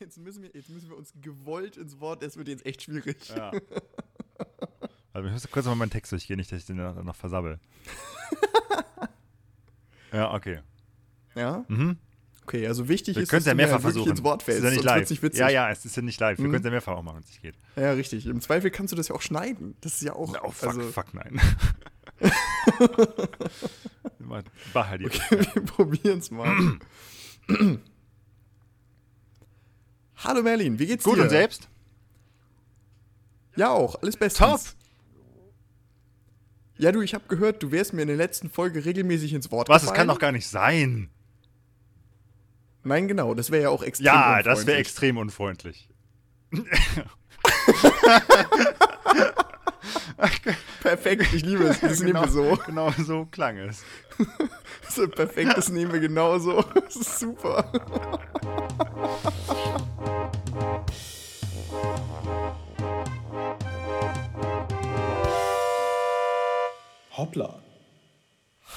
jetzt, müssen wir, jetzt müssen wir uns gewollt ins Wort, das wird jetzt echt schwierig. Ja. Also ich muss kurz mal meinen Text durchgehen, nicht, dass ich den noch, noch versabbel. ja, okay. Ja? Mhm. Okay, also wichtig Wir ist, es ja mehrfach wirklich versuchen. ins Wort Es fällst, ist ja nicht live. nicht. Ja, ja, es ist ja nicht live. Wir Mhm. können es ja mehrfach auch machen, wenn es nicht geht. Ja, richtig. Im Zweifel kannst du das ja auch schneiden. Das ist ja auch. Oh, fuck, also, fuck, nein. Bacher die. Okay, wir probieren es mal. Hallo Merlin, wie geht's Gut dir? und selbst? Ja, auch. Alles bestens. Ja, du, ich habe gehört, du wärst mir in der letzten Folge regelmäßig ins Wort Was, das gefallen. kann doch gar nicht sein. Nein, genau, das wäre ja auch extrem Ja, das wäre unfreundlich. extrem unfreundlich. Perfekt, ich liebe es. Das nehmen wir so. Genau so klang es. Das ist perfekt, das nehmen wir genauso. Das ist super. Hoppla.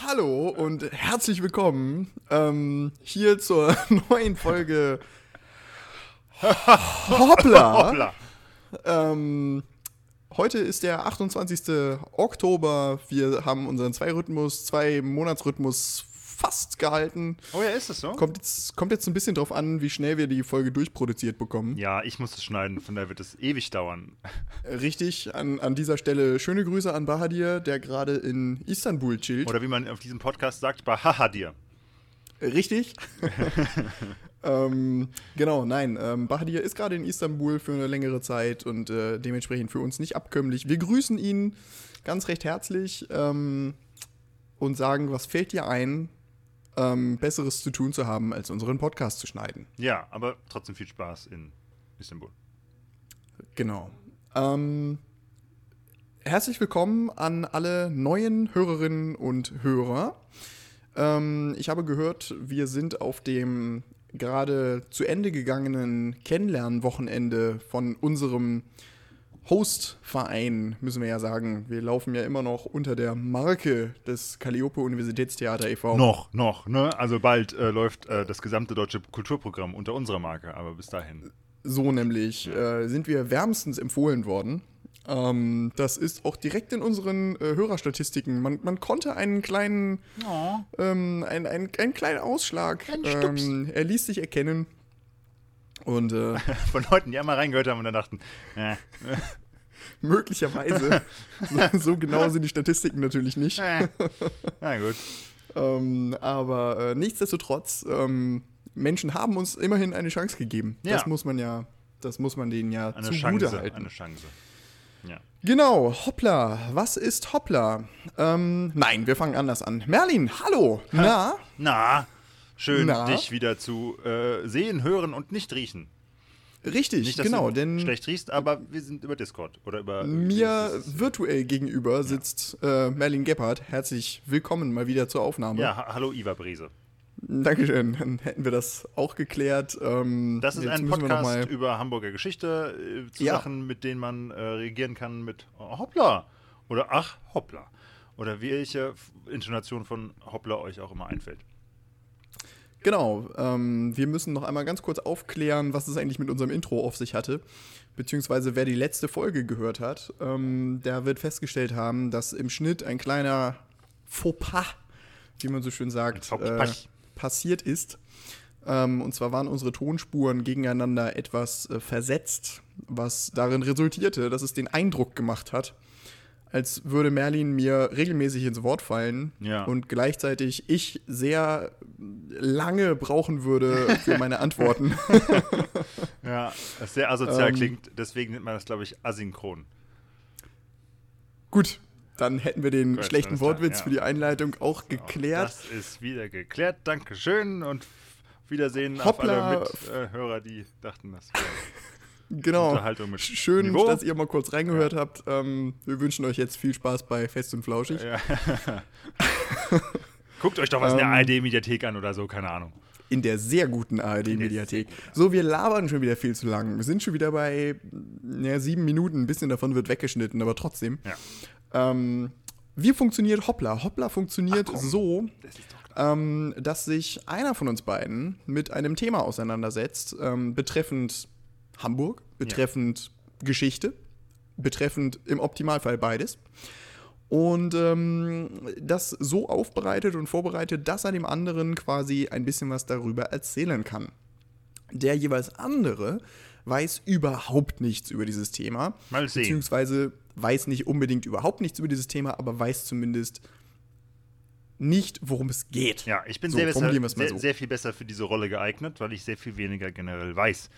Hallo und herzlich willkommen ähm, hier zur neuen Folge Hoppla. Hoppla. Ähm, heute ist der 28. Oktober. Wir haben unseren Zwei-Rhythmus, Zwei-Monats-Rhythmus fast gehalten. Oh ja, ist es so? Kommt jetzt, kommt jetzt ein bisschen drauf an, wie schnell wir die Folge durchproduziert bekommen. Ja, ich muss es schneiden, von daher wird es ewig dauern. Richtig, an, an dieser Stelle schöne Grüße an Bahadir, der gerade in Istanbul chillt. Oder wie man auf diesem Podcast sagt, bei Haha dir. Richtig. ähm, genau, nein. Ähm, Bahadir ist gerade in Istanbul für eine längere Zeit und äh, dementsprechend für uns nicht abkömmlich. Wir grüßen ihn ganz recht herzlich ähm, und sagen, was fällt dir ein, ähm, Besseres zu tun zu haben, als unseren Podcast zu schneiden. Ja, aber trotzdem viel Spaß in Istanbul. Genau. Ähm, herzlich willkommen an alle neuen Hörerinnen und Hörer. Ähm, ich habe gehört, wir sind auf dem gerade zu Ende gegangenen Kennenlernwochenende von unserem Host-Verein, müssen wir ja sagen. Wir laufen ja immer noch unter der Marke des Calliope Universitätstheater e.V. Noch, noch, ne? Also bald äh, läuft äh, das gesamte deutsche Kulturprogramm unter unserer Marke, aber bis dahin. So nämlich äh, sind wir wärmstens empfohlen worden. Ähm, das ist auch direkt in unseren äh, Hörerstatistiken. Man, man konnte einen kleinen, ähm, einen, einen, einen kleinen Ausschlag. Stups. Ähm, er ließ sich erkennen. Und äh, Von Leuten, die einmal reingehört haben und dann dachten, äh, möglicherweise, so, so genau sind die Statistiken natürlich nicht. Na gut. Ähm, aber äh, nichtsdestotrotz, ähm, Menschen haben uns immerhin eine Chance gegeben. Ja. Das muss man ja, das muss man denen ja Eine zugute Chance, halten. eine Chance. Ja. Genau, hoppla. Was ist hoppla? Ähm, nein, wir fangen anders an. Merlin, hallo. Na? Na, schön, Na? dich wieder zu äh, sehen, hören und nicht riechen. Richtig, Nicht, dass genau, du denn schlecht riechst, aber wir sind über Discord oder über. mir dieses- virtuell gegenüber sitzt äh, Merlin Gebhardt. Herzlich willkommen mal wieder zur Aufnahme. Ja, ha hallo Iva Brise. Dankeschön, dann hätten wir das auch geklärt. Ähm, Das ist ein Podcast über Hamburger Geschichte, äh, zu Ja. Sachen, mit denen man äh, reagieren kann mit oh, Hoppla oder Ach, Hoppla. Oder welche Intonation von Hoppla euch auch immer einfällt. Genau, ähm, wir müssen noch einmal ganz kurz aufklären, was es eigentlich mit unserem Intro auf sich hatte. Beziehungsweise wer die letzte Folge gehört hat, ähm, der wird festgestellt haben, dass im Schnitt ein kleiner Fauxpas, wie man so schön sagt, äh, passiert ist. Ähm, und zwar waren unsere Tonspuren gegeneinander etwas äh, versetzt, was darin resultierte, dass es den Eindruck gemacht hat, als würde Merlin mir regelmäßig ins Wort fallen Ja. und gleichzeitig ich sehr lange brauchen würde für meine Antworten. Ja, das sehr asozial Ähm. klingt, deswegen nennt man das, glaube ich, asynchron. Gut, dann hätten wir den Gut, schlechten Wortwitz ja. für die Einleitung auch geklärt. Das ist wieder geklärt. Dankeschön und Wiedersehen Hoppla. auf alle Mithörer, die dachten, das wäre Genau. Unterhaltung mit Schön, Niveau. dass ihr mal kurz reingehört habt. Ähm, wir wünschen euch jetzt viel Spaß bei Fest und Flauschig. Ja. Guckt euch doch was in der Ähm. ARD-Mediathek an oder so, keine Ahnung. In der sehr guten ARD-Mediathek. So, wir labern schon wieder viel zu lang. Wir sind schon wieder bei ja, sieben Minuten. Ein bisschen davon wird weggeschnitten, aber trotzdem. Ja. Ähm, wie funktioniert Hoppla? Hoppla funktioniert komm. so, Das ähm, dass sich einer von uns beiden mit einem Thema auseinandersetzt, ähm, betreffend Hamburg, betreffend Geschichte, betreffend im Optimalfall beides. Und ähm, das so aufbereitet und vorbereitet, dass er dem anderen quasi ein bisschen was darüber erzählen kann. Der jeweils andere weiß überhaupt nichts über dieses Thema. Mal sehen. Beziehungsweise weiß nicht unbedingt überhaupt nichts über dieses Thema, aber weiß zumindest nicht, worum es geht. Ja, ich bin So, sehr, besser, sehr, so. sehr viel besser für diese Rolle geeignet, weil ich sehr viel weniger generell weiß.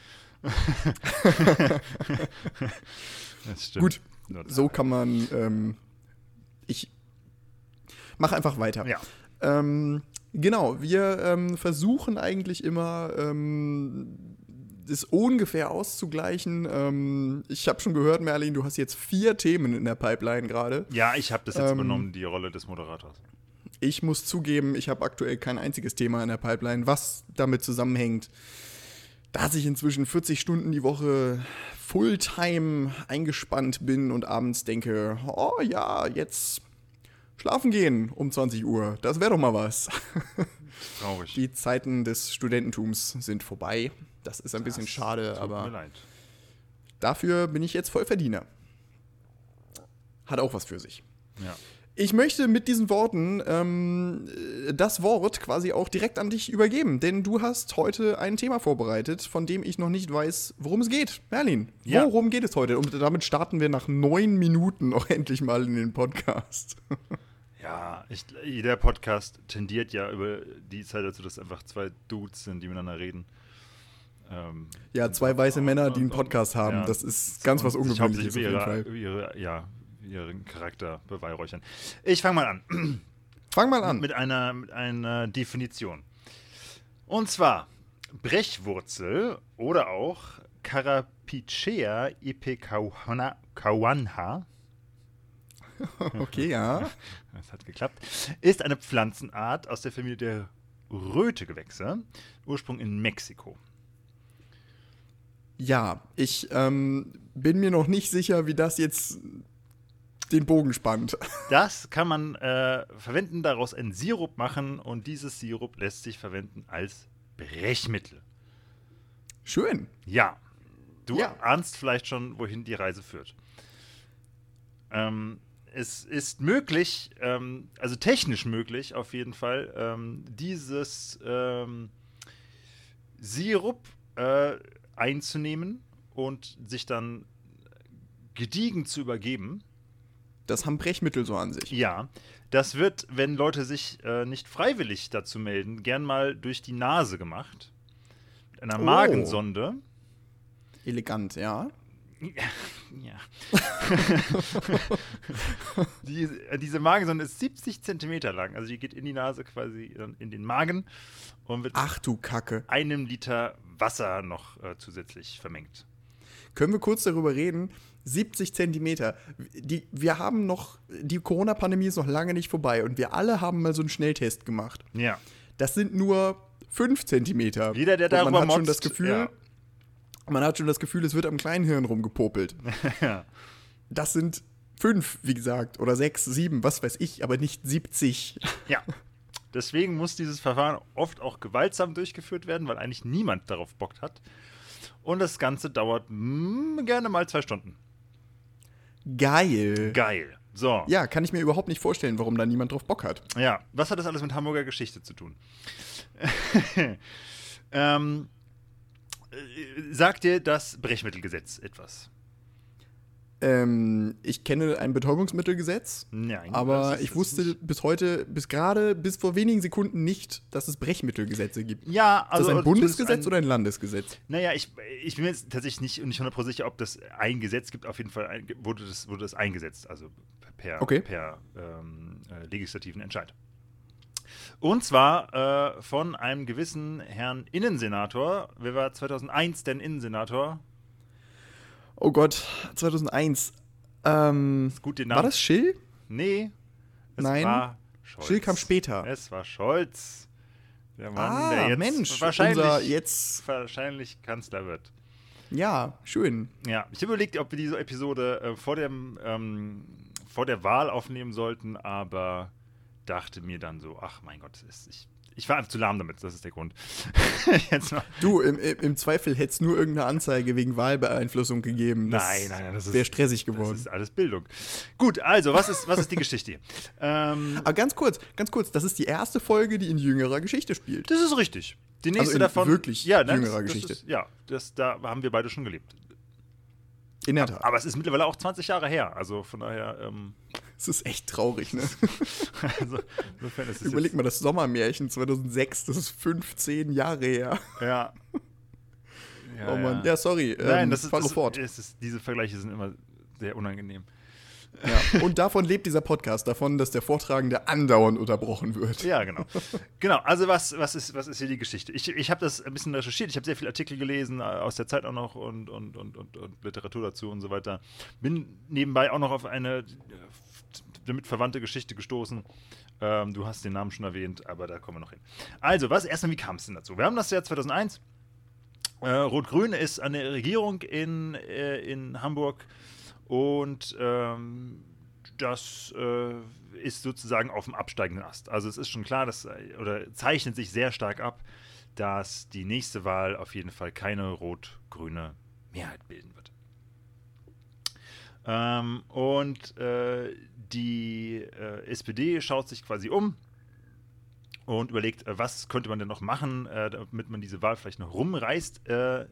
Das stimmt. Gut, so kann man. Ähm, ich mache einfach weiter. Ja. Ähm, genau, wir ähm, versuchen eigentlich immer, ähm, das ungefähr auszugleichen. Ähm, ich habe schon gehört, Merlin, du hast jetzt vier Themen in der Pipeline gerade. Ja, ich habe das jetzt Ähm, übernommen, die Rolle des Moderators. Ich muss zugeben, ich habe aktuell kein einziges Thema in der Pipeline, was damit zusammenhängt, dass ich inzwischen 40 Stunden die Woche Fulltime eingespannt bin und abends denke, oh ja, jetzt schlafen gehen um 20 Uhr, das wäre doch mal was. Traurig. Die Zeiten des Studententums sind vorbei. Das ist ein bisschen schade, aber dafür bin ich jetzt Vollverdiener. Hat auch was für sich. Ja. Ich möchte mit diesen Worten ähm, äh, das Wort quasi auch direkt an dich übergeben, denn du hast heute ein Thema vorbereitet, von dem ich noch nicht weiß, worum es geht. Merlin, Ja. worum geht es heute? Und damit starten wir nach neun Minuten auch endlich mal in den Podcast. Ja, ich, jeder Podcast tendiert ja über die Zeit dazu, dass einfach zwei Dudes sind, die miteinander reden. Ähm, Ja, zwei weiße Männer, die einen Podcast haben, Ja. das ist ganz was Ungewöhnliches auf jeden ihre, Fall. Ihre, ja, ihren Charakter beweihräuchern. Ich fange mal an. Fang mal an. mit einer, mit einer Definition. Und zwar Brechwurzel oder auch Carapicea ipecawanha, Okay, ja. das hat geklappt, ist eine Pflanzenart aus der Familie der Rötegewächse, Ursprung in Mexiko. Ja, ich ähm, bin mir noch nicht sicher, wie das jetzt den Bogen spannt. Das kann man äh, verwenden, daraus einen Sirup machen und dieses Sirup lässt sich verwenden als Brechmittel. Schön. Ja, du Ja. ahnst vielleicht schon, wohin die Reise führt. Ähm, es ist möglich, ähm, also technisch möglich auf jeden Fall, ähm, dieses ähm, Sirup äh, einzunehmen und sich dann gediegen zu übergeben. Das haben Brechmittel so an sich. Ja, das wird, wenn Leute sich äh, nicht freiwillig dazu melden, gern mal durch die Nase gemacht. Mit einer Oh. Magensonde. Elegant, ja. Ja. die, äh, diese Magensonde ist 70 Zentimeter lang. Also die geht in die Nase quasi in den Magen und wird Ach du Kacke. einem Liter Wasser noch äh, zusätzlich vermengt. Können wir kurz darüber reden? 70 Zentimeter. Die, wir haben noch, die Corona-Pandemie ist noch lange nicht vorbei und wir alle haben mal so einen Schnelltest gemacht. Ja. Das sind nur 5 Zentimeter. Jeder, der und man darüber hat schon das motzt, Gefühl, ja. man hat schon das Gefühl, es wird am Kleinhirn rumgepopelt. ja. Das sind 5, wie gesagt, oder 6, 7, was weiß ich, aber nicht 70. Ja. Deswegen muss dieses Verfahren oft auch gewaltsam durchgeführt werden, weil eigentlich niemand darauf Bock hat. Und das Ganze dauert mm, gerne mal zwei Stunden. Geil. Geil. So. Ja, kann ich mir überhaupt nicht vorstellen, warum da niemand drauf Bock hat. Ja, was hat das alles mit Hamburger Geschichte zu tun? ähm, äh, sagt dir das Brechmittelgesetz etwas? Ähm, ich kenne ein Betäubungsmittelgesetz, Nein. aber ist ich wusste nicht. bis heute, bis gerade, bis vor wenigen Sekunden nicht, dass es Brechmittelgesetze gibt. Ja, Ist also. das ein zumindest Bundesgesetz oder ein Landesgesetz? Naja, ich, ich bin mir jetzt tatsächlich nicht, nicht 100% sicher, ob das ein Gesetz gibt. Auf jeden Fall ein, wurde, das, wurde das eingesetzt, also per, Okay. per ähm, äh, legislativen Entscheid. Und zwar äh, von einem gewissen Herrn Innensenator. Wer war 2001 denn Innensenator? Oh Gott, 2001. Ähm, Gut, den war Namen. das Schill? Nee. Es Nein. war Scholz. Schill kam später. Es war Scholz. Der Mann, ah, der jetzt Mensch, wahrscheinlich, jetzt, wahrscheinlich Kanzler wird. ja, schön. Ja, ich habe überlegt, ob wir diese Episode äh, vor, dem, ähm, vor der Wahl aufnehmen sollten, aber dachte mir dann so, ach mein Gott, ist, ich, ich war einfach zu lahm damit, das ist der Grund. Du, im, im Zweifel hätte es nur irgendeine Anzeige wegen Wahlbeeinflussung gegeben. Das Nein, nein, nein, das ist- Wäre stressig Das geworden. ist alles Bildung. Gut, also, was ist, was ist die Geschichte hier? Ähm, Aber ganz kurz, ganz kurz, das ist die erste Folge, die in jüngerer Geschichte spielt. das ist richtig. Die nächste in davon. wirklich ja, jüngerer das, Geschichte. Das ist, ja, das, da haben wir beide schon gelebt. In der Tat. Aber es ist mittlerweile auch 20 Jahre her. Also von daher, ähm, Es ist echt traurig, ne? also, insofern ist es Überleg mal, das Sommermärchen 2006, das ist 15 Jahre her. Ja. ja oh Mann, ja, sorry. Nein, ähm, das ist, das, fort. Es ist, diese Vergleiche sind immer sehr unangenehm. Ja. Und davon lebt dieser Podcast, davon, dass der Vortragende andauernd unterbrochen wird. Ja, genau. genau, also was, was, ist, was ist hier die Geschichte? Ich, ich habe das ein bisschen recherchiert, ich habe sehr viele Artikel gelesen, äh, aus der Zeit auch noch und, und, und, und, und Literatur dazu und so weiter. Bin nebenbei auch noch auf eine damit verwandte Geschichte gestoßen. Ähm, du hast den Namen schon erwähnt, aber da kommen wir noch hin. Also, was erstmal, wie kam es denn dazu? Wir haben das Jahr 2001. Äh, Rot-Grün ist an der Regierung in, äh, in Hamburg und ähm, das äh, ist sozusagen auf dem absteigenden Ast. Also es ist schon klar, dass, äh, oder zeichnet sich sehr stark ab, dass die nächste Wahl auf jeden Fall keine rot-grüne Mehrheit bilden wird. Ähm, und äh, die äh, SPD schaut sich quasi um und überlegt, äh, was könnte man denn noch machen, äh, damit man diese Wahl vielleicht noch rumreißt. Äh,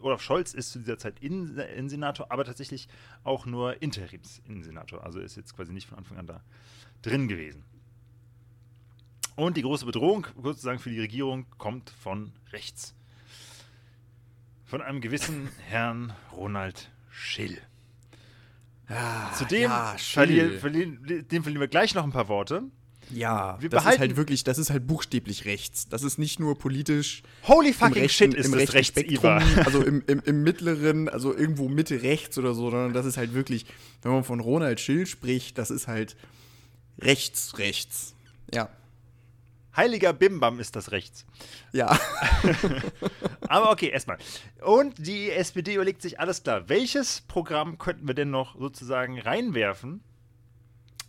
Olaf Scholz ist zu dieser Zeit in, Innensenator, aber tatsächlich auch nur Interims-Innensenator. Also ist jetzt quasi nicht von Anfang an da drin gewesen. Und die große Bedrohung, sozusagen für die Regierung, kommt von rechts. Von einem gewissen Herrn Ronald Schill. Ja, Zudem ja, verlieren, verlieren, dem verlieren wir gleich noch ein paar Worte. Ja, Wir das ist halt wirklich, das ist halt buchstäblich rechts. Das ist nicht nur politisch Holy fucking rechten, shit ist im das rechts, Spektrum, also im, im, im mittleren, also irgendwo Mitte rechts oder so, sondern das ist halt wirklich, wenn man von Ronald Schill spricht, das ist halt rechts, rechts. Ja. Heiliger Bimbam ist das rechts. Ja. Aber okay, erstmal. Und die SPD überlegt sich, alles klar, welches Programm könnten wir denn noch sozusagen reinwerfen,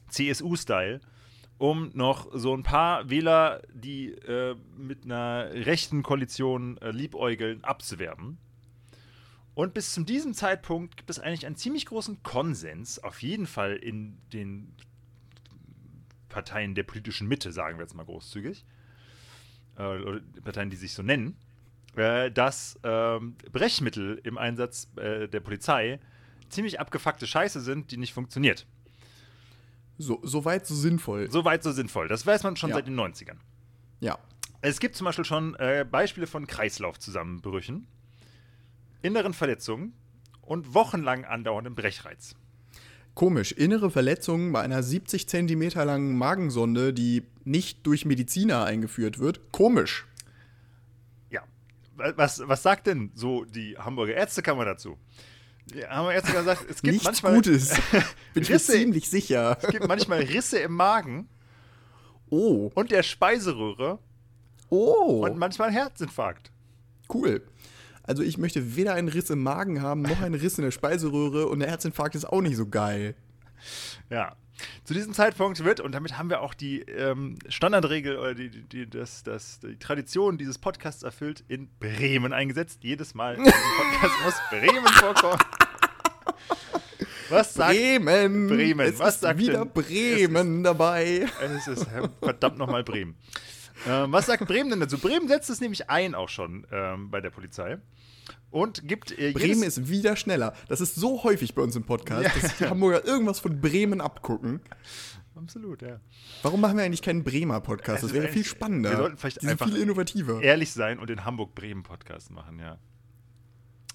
CSU-Style, um noch so ein paar Wähler, die äh, mit einer rechten Koalition äh, liebäugeln, abzuwerben. Und bis zu diesem Zeitpunkt gibt es eigentlich einen ziemlich großen Konsens, auf jeden Fall in den Parteien der politischen Mitte, sagen wir jetzt mal großzügig, äh, oder Parteien, die sich so nennen, äh, dass ähm, Brechmittel im Einsatz äh, der Polizei ziemlich abgefuckte Scheiße sind, die nicht funktioniert. So, so weit, so sinnvoll. Soweit so sinnvoll. Das weiß man schon Ja. seit den 90ern. Ja. Es gibt zum Beispiel schon äh, Beispiele von Kreislaufzusammenbrüchen, inneren Verletzungen und wochenlang andauerndem Brechreiz. Komisch. Innere Verletzungen bei einer 70 Zentimeter langen Magensonde, die nicht durch Mediziner eingeführt wird. Komisch. Ja. Wa- Was, was sagt denn so die Hamburger Ärztekammer dazu? Die Hamburger Ärztekammer sagt, es gibt Nichts manchmal Gutes. Bin ich mir ziemlich sicher. Es gibt manchmal Risse im Magen Oh. und der Speiseröhre Oh. und manchmal Herzinfarkt. Cool. Also ich möchte weder einen Riss im Magen haben, noch einen Riss in der Speiseröhre und der Herzinfarkt ist auch nicht so geil. Ja. Zu diesem Zeitpunkt wird, und damit haben wir auch die ähm, Standardregel oder die, die, die, das, das, die Tradition dieses Podcasts erfüllt, in Bremen eingesetzt. Jedes Mal diesem Podcast muss Bremen vorkommen. Was sagt Bremen! Bremen. Es Was ist sagt wieder denn- Bremen dabei. Es ist verdammt nochmal Bremen. Ähm, was sagt Bremen denn dazu? Bremen setzt es nämlich ein auch schon ähm, bei der Polizei und gibt äh, Bremen ist wieder schneller. Das ist so häufig bei uns im Podcast, dass die Hamburger irgendwas von Bremen abgucken. absolut, ja. Warum machen wir eigentlich keinen Bremer Podcast? Das ist wäre viel spannender. wir sollten vielleicht die einfach viel innovativer. ehrlich sein und den Hamburg-Bremen-Podcast machen, ja.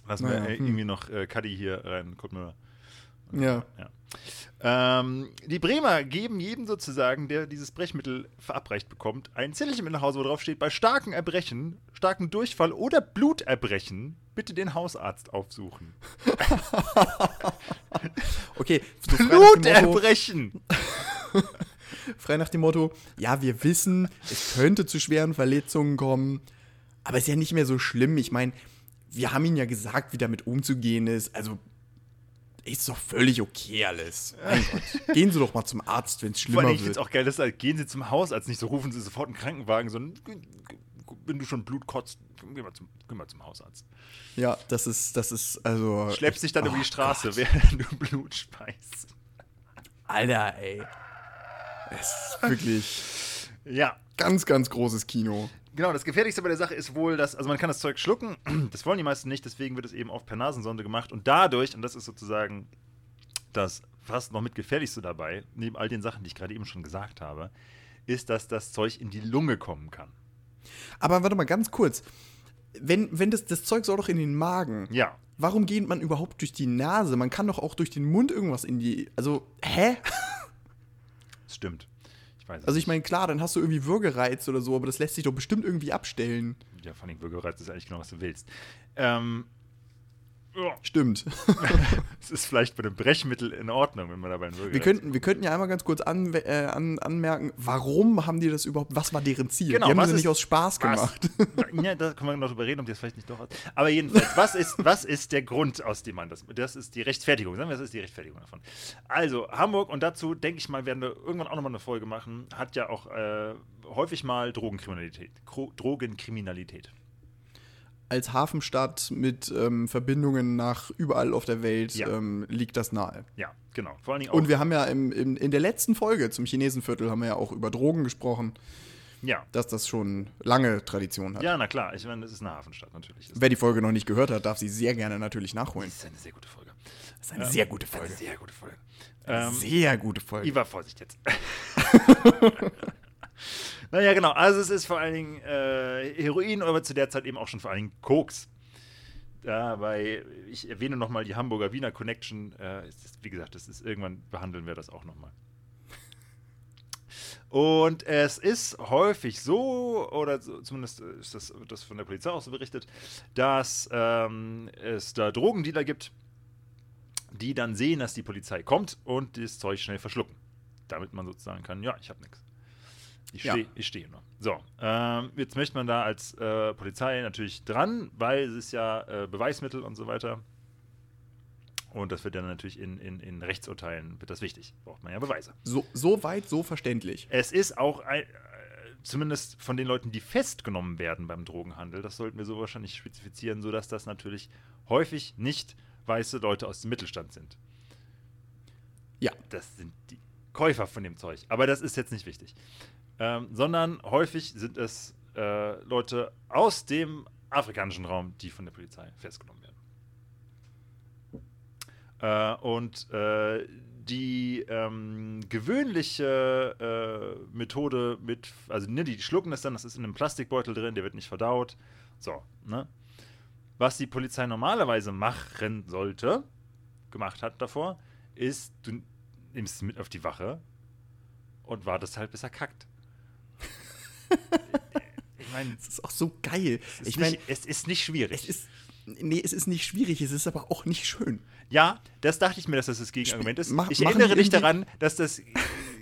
Lassen wir Naja, äh, hm. irgendwie noch äh, Cuddy hier rein, gucken wir mal. Ja. Ja. Ähm, die Bremer geben jedem sozusagen, der dieses Brechmittel verabreicht bekommt, ein Zettelchen mit nach Hause, wo drauf steht, bei starken Erbrechen, starken Durchfall oder Bluterbrechen bitte den Hausarzt aufsuchen. Okay, so Bluterbrechen! frei nach dem Motto, ja, wir wissen, es könnte zu schweren Verletzungen kommen, aber ist ja nicht mehr so schlimm. Ich meine, wir haben ihnen ja gesagt, wie damit umzugehen ist. Also, ist doch völlig okay alles. Mein Gott. Gehen Sie doch mal zum Arzt, wenn es Vor schlimmer allem, ich finde wird. es auch geil, dass halt, gehen Sie zum Hausarzt, nicht so rufen Sie sofort einen Krankenwagen, sondern wenn du schon Blut kotzt, geh mal zum, geh mal zum Hausarzt. Ja, das ist, das ist, also. Schleppst dich dann Oh über die Straße, Gott. während du Blut speist. Alter, ey. Es ist wirklich Ja, ganz, ganz großes Kino. Genau, das Gefährlichste bei der Sache ist wohl, dass, also man kann das Zeug schlucken, das wollen die meisten nicht, deswegen wird es eben oft per Nasensonde gemacht und dadurch, und das ist sozusagen das fast noch mit gefährlichste dabei, neben all den Sachen, die ich gerade eben schon gesagt habe, ist, dass das Zeug in die Lunge kommen kann. Aber warte mal ganz kurz. Wenn, wenn das, das Zeug soll doch in den Magen. Ja, Warum geht man überhaupt durch die Nase? Man kann doch auch durch den Mund irgendwas in die. Also, hä? stimmt. Ich weiß Also, ich meine, klar, dann hast du irgendwie Würgereiz oder so, aber das lässt sich doch bestimmt irgendwie abstellen. Ja, vor allem Bürgerreiz ist eigentlich genau, was du willst. Ähm, ja, Stimmt. es ist vielleicht bei dem Brechmittel in Ordnung, wenn man dabei einen Wir Bürgerreiz könnten, wir könnten ja einmal ganz kurz an, äh, an, anmerken, warum haben die das überhaupt, was war deren Ziel? Genau, die haben was das ist- nicht aus Spaß Was? gemacht. Ja, da können wir noch drüber reden, ob die das vielleicht nicht doch hat. Aber jedenfalls, was ist, was ist der Grund, aus dem man das. Das ist die Rechtfertigung. Sagen wir, das ist die Rechtfertigung davon. Also, Hamburg, und dazu denke ich mal, werden wir irgendwann auch nochmal eine Folge machen, hat ja auch äh, häufig mal Drogenkriminalität. Kro Drogenkriminalität. Als Hafenstadt mit ähm, Verbindungen nach überall auf der Welt Ja. ähm, liegt das nahe. Ja, genau. Vor allen Dingen auch. Und wir haben ja im, im, in der letzten Folge zum Chinesenviertel haben wir ja auch über Drogen gesprochen, ja. dass das schon lange Tradition hat. ja, na klar. Ich meine, das ist eine Hafenstadt natürlich. Das Wer die Folge noch nicht gehört hat, darf sie sehr gerne natürlich nachholen. ist eine sehr gute Folge. Das ist eine sehr gute Eine Folge. sehr gute Folge. Eine Ähm, sehr gute Folge. Iva, Vorsicht jetzt. naja, genau. Also es ist vor allen Dingen äh, Heroin, aber zu der Zeit eben auch schon vor allen Dingen Koks. Dabei, ich erwähne nochmal die Hamburger Wiener Connection. Äh, ist, wie gesagt, das ist, irgendwann behandeln wir das auch nochmal. Und es ist häufig so, oder so, zumindest ist das, das von der Polizei auch so berichtet, dass ähm, es da Drogendealer gibt, die dann sehen, dass die Polizei kommt und das Zeug schnell verschlucken. Damit man sozusagen kann, ja, ich habe nichts. Ich Ja. stehe ich stehe nur. So, ähm, jetzt möchte man da als äh, Polizei natürlich dran, weil es ist ja äh, Beweismittel und so weiter. Und das wird dann natürlich in, in, in Rechtsurteilen wird das wichtig. Braucht man ja Beweise. So, so weit, so verständlich. Es ist auch ein, äh, zumindest von den Leuten, die festgenommen werden beim Drogenhandel, das sollten wir so wahrscheinlich spezifizieren, sodass das natürlich häufig nicht weiße Leute aus dem Mittelstand sind. Ja. Das sind die Käufer von dem Zeug. Aber das ist jetzt nicht wichtig. Ähm, sondern häufig sind es äh, Leute aus dem afrikanischen Raum, die von der Polizei festgenommen werden. Äh, und äh, die ähm, gewöhnliche äh, Methode mit, also ne, die schlucken das dann, das ist in einem Plastikbeutel drin, der wird nicht verdaut. So, ne? Was die Polizei normalerweise machen sollte, gemacht hat davor, ist, du nimmst es mit auf die Wache und wartest halt, bis er kackt. Ich meine, Das ist auch so geil. ich meine, es ist nicht schwierig. es ist. Nee, es ist nicht schwierig, es ist aber auch nicht schön. Ja, das dachte ich mir, dass das das Gegenargument ist. Mach- ich erinnere die dich daran, dass das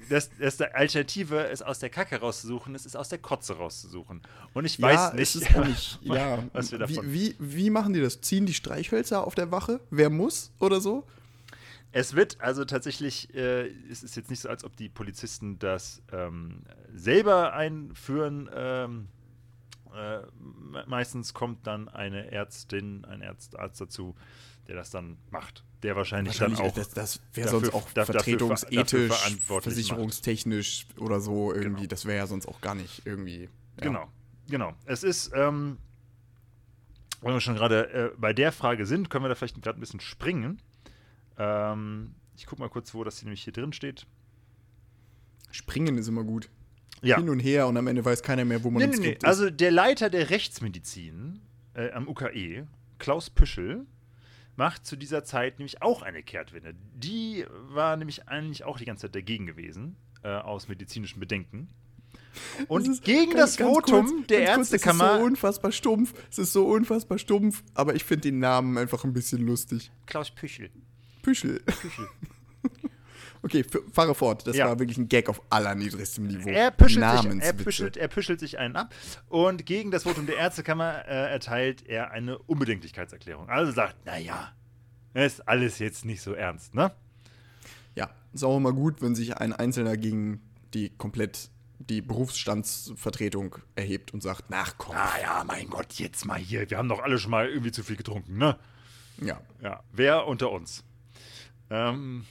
dass, dass der Alternative ist, aus der Kacke rauszusuchen, es ist aus der Kotze rauszusuchen. Und ich weiß ja, nicht, es nicht. Ja, was wir davon. wie, wie, wie machen die das? Ziehen die Streichhölzer auf der Wache? Wer muss oder so? Es wird also tatsächlich, äh, es ist jetzt nicht so, als ob die Polizisten das ähm, selber einführen. Ähm, äh, me- meistens kommt dann eine Ärztin, ein Arzt, Arzt dazu, der das dann macht. Der wahrscheinlich, dann auch. das, das wäre sonst auch dafür vertretungsethisch, versicherungstechnisch oder so irgendwie. Genau. Das wäre ja sonst auch gar nicht irgendwie. Ja. Genau, genau. Es ist, ähm, wenn wir schon gerade äh, bei der Frage sind, können wir da vielleicht gerade ein bisschen springen. Ähm, ich gucke mal kurz, wo das hier nämlich hier drin steht. Springen ist immer gut. Ja. Hin und her und am Ende weiß keiner mehr, wo man Nee, nee, nee. Ist. Also der Leiter der Rechtsmedizin äh, am UKE, Klaus Püschel, macht zu dieser Zeit nämlich auch eine Kehrtwende. Die war nämlich eigentlich auch die ganze Zeit dagegen gewesen, äh, aus medizinischen Bedenken. Und ist gegen ganz- das ganz Votum kurz, der Ärztekammer. Es ist so unfassbar stumpf. Es ist so unfassbar stumpf, aber ich finde den Namen einfach ein bisschen lustig. Klaus Püschel. Püschel. Püschel. Okay, fahre fort. Das Ja. war wirklich ein Gag auf allerniedrigstem Niveau. Er püschelt, sich, er, püschelt, er püschelt sich einen ab und gegen das Votum der Ärztekammer äh, erteilt er eine Unbedenklichkeitserklärung. Also sagt, naja, ist alles jetzt nicht so ernst, ne? Ja, ist auch immer gut, wenn sich ein Einzelner gegen die komplett die Berufsstandsvertretung erhebt und sagt, nach komm. Ah ja, mein Gott, jetzt mal hier. Wir haben doch alle schon mal irgendwie zu viel getrunken, ne? Ja. Ja, wer unter uns? Ähm,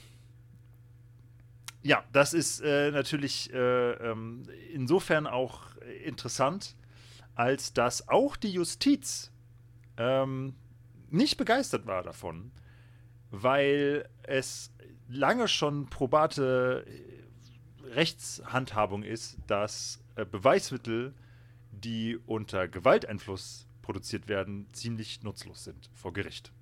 ja, das ist äh, natürlich äh, ähm, insofern auch interessant, als dass auch die Justiz ähm, nicht begeistert war davon, weil es lange schon probate äh, Rechtshandhabung ist, dass äh, Beweismittel, die unter Gewalteinfluss produziert werden, ziemlich nutzlos sind vor Gericht.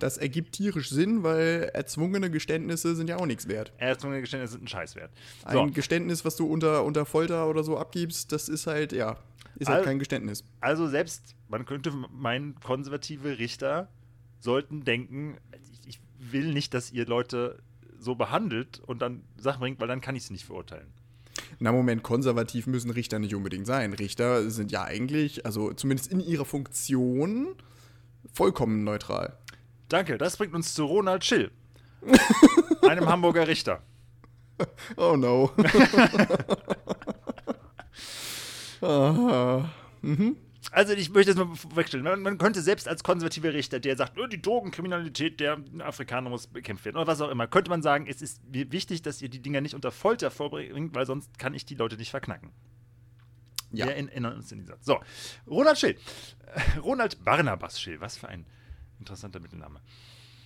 Das ergibt tierisch Sinn, weil erzwungene Geständnisse sind ja auch nichts wert. Erzwungene Geständnisse sind ein Scheißwert. Ein So, Geständnis, was du unter, unter Folter oder so abgibst, das ist halt, ja, ist Al- halt kein Geständnis. also selbst, man könnte meinen, konservative Richter sollten denken, ich, ich will nicht, dass ihr Leute so behandelt und dann Sachen bringt, weil dann kann ich sie nicht verurteilen. Na Moment, konservativ müssen Richter nicht unbedingt sein. Richter sind ja eigentlich, also zumindest in ihrer Funktion, vollkommen neutral. Danke, das bringt uns zu Ronald Schill, einem Hamburger Richter. Oh no. ah, Also ich möchte das mal wegstellen. Man, man könnte selbst als konservativer Richter, der sagt, oh, die Drogenkriminalität der Afrikaner muss bekämpft werden oder was auch immer, könnte man sagen, es ist wichtig, dass ihr die Dinger nicht unter Folter vorbringt, weil sonst kann ich die Leute nicht verknacken. ja. Wir erinnern uns in Satz. So, Ronald Schill. Äh, Ronald Barnabas Schill, was für ein interessanter Mittelname.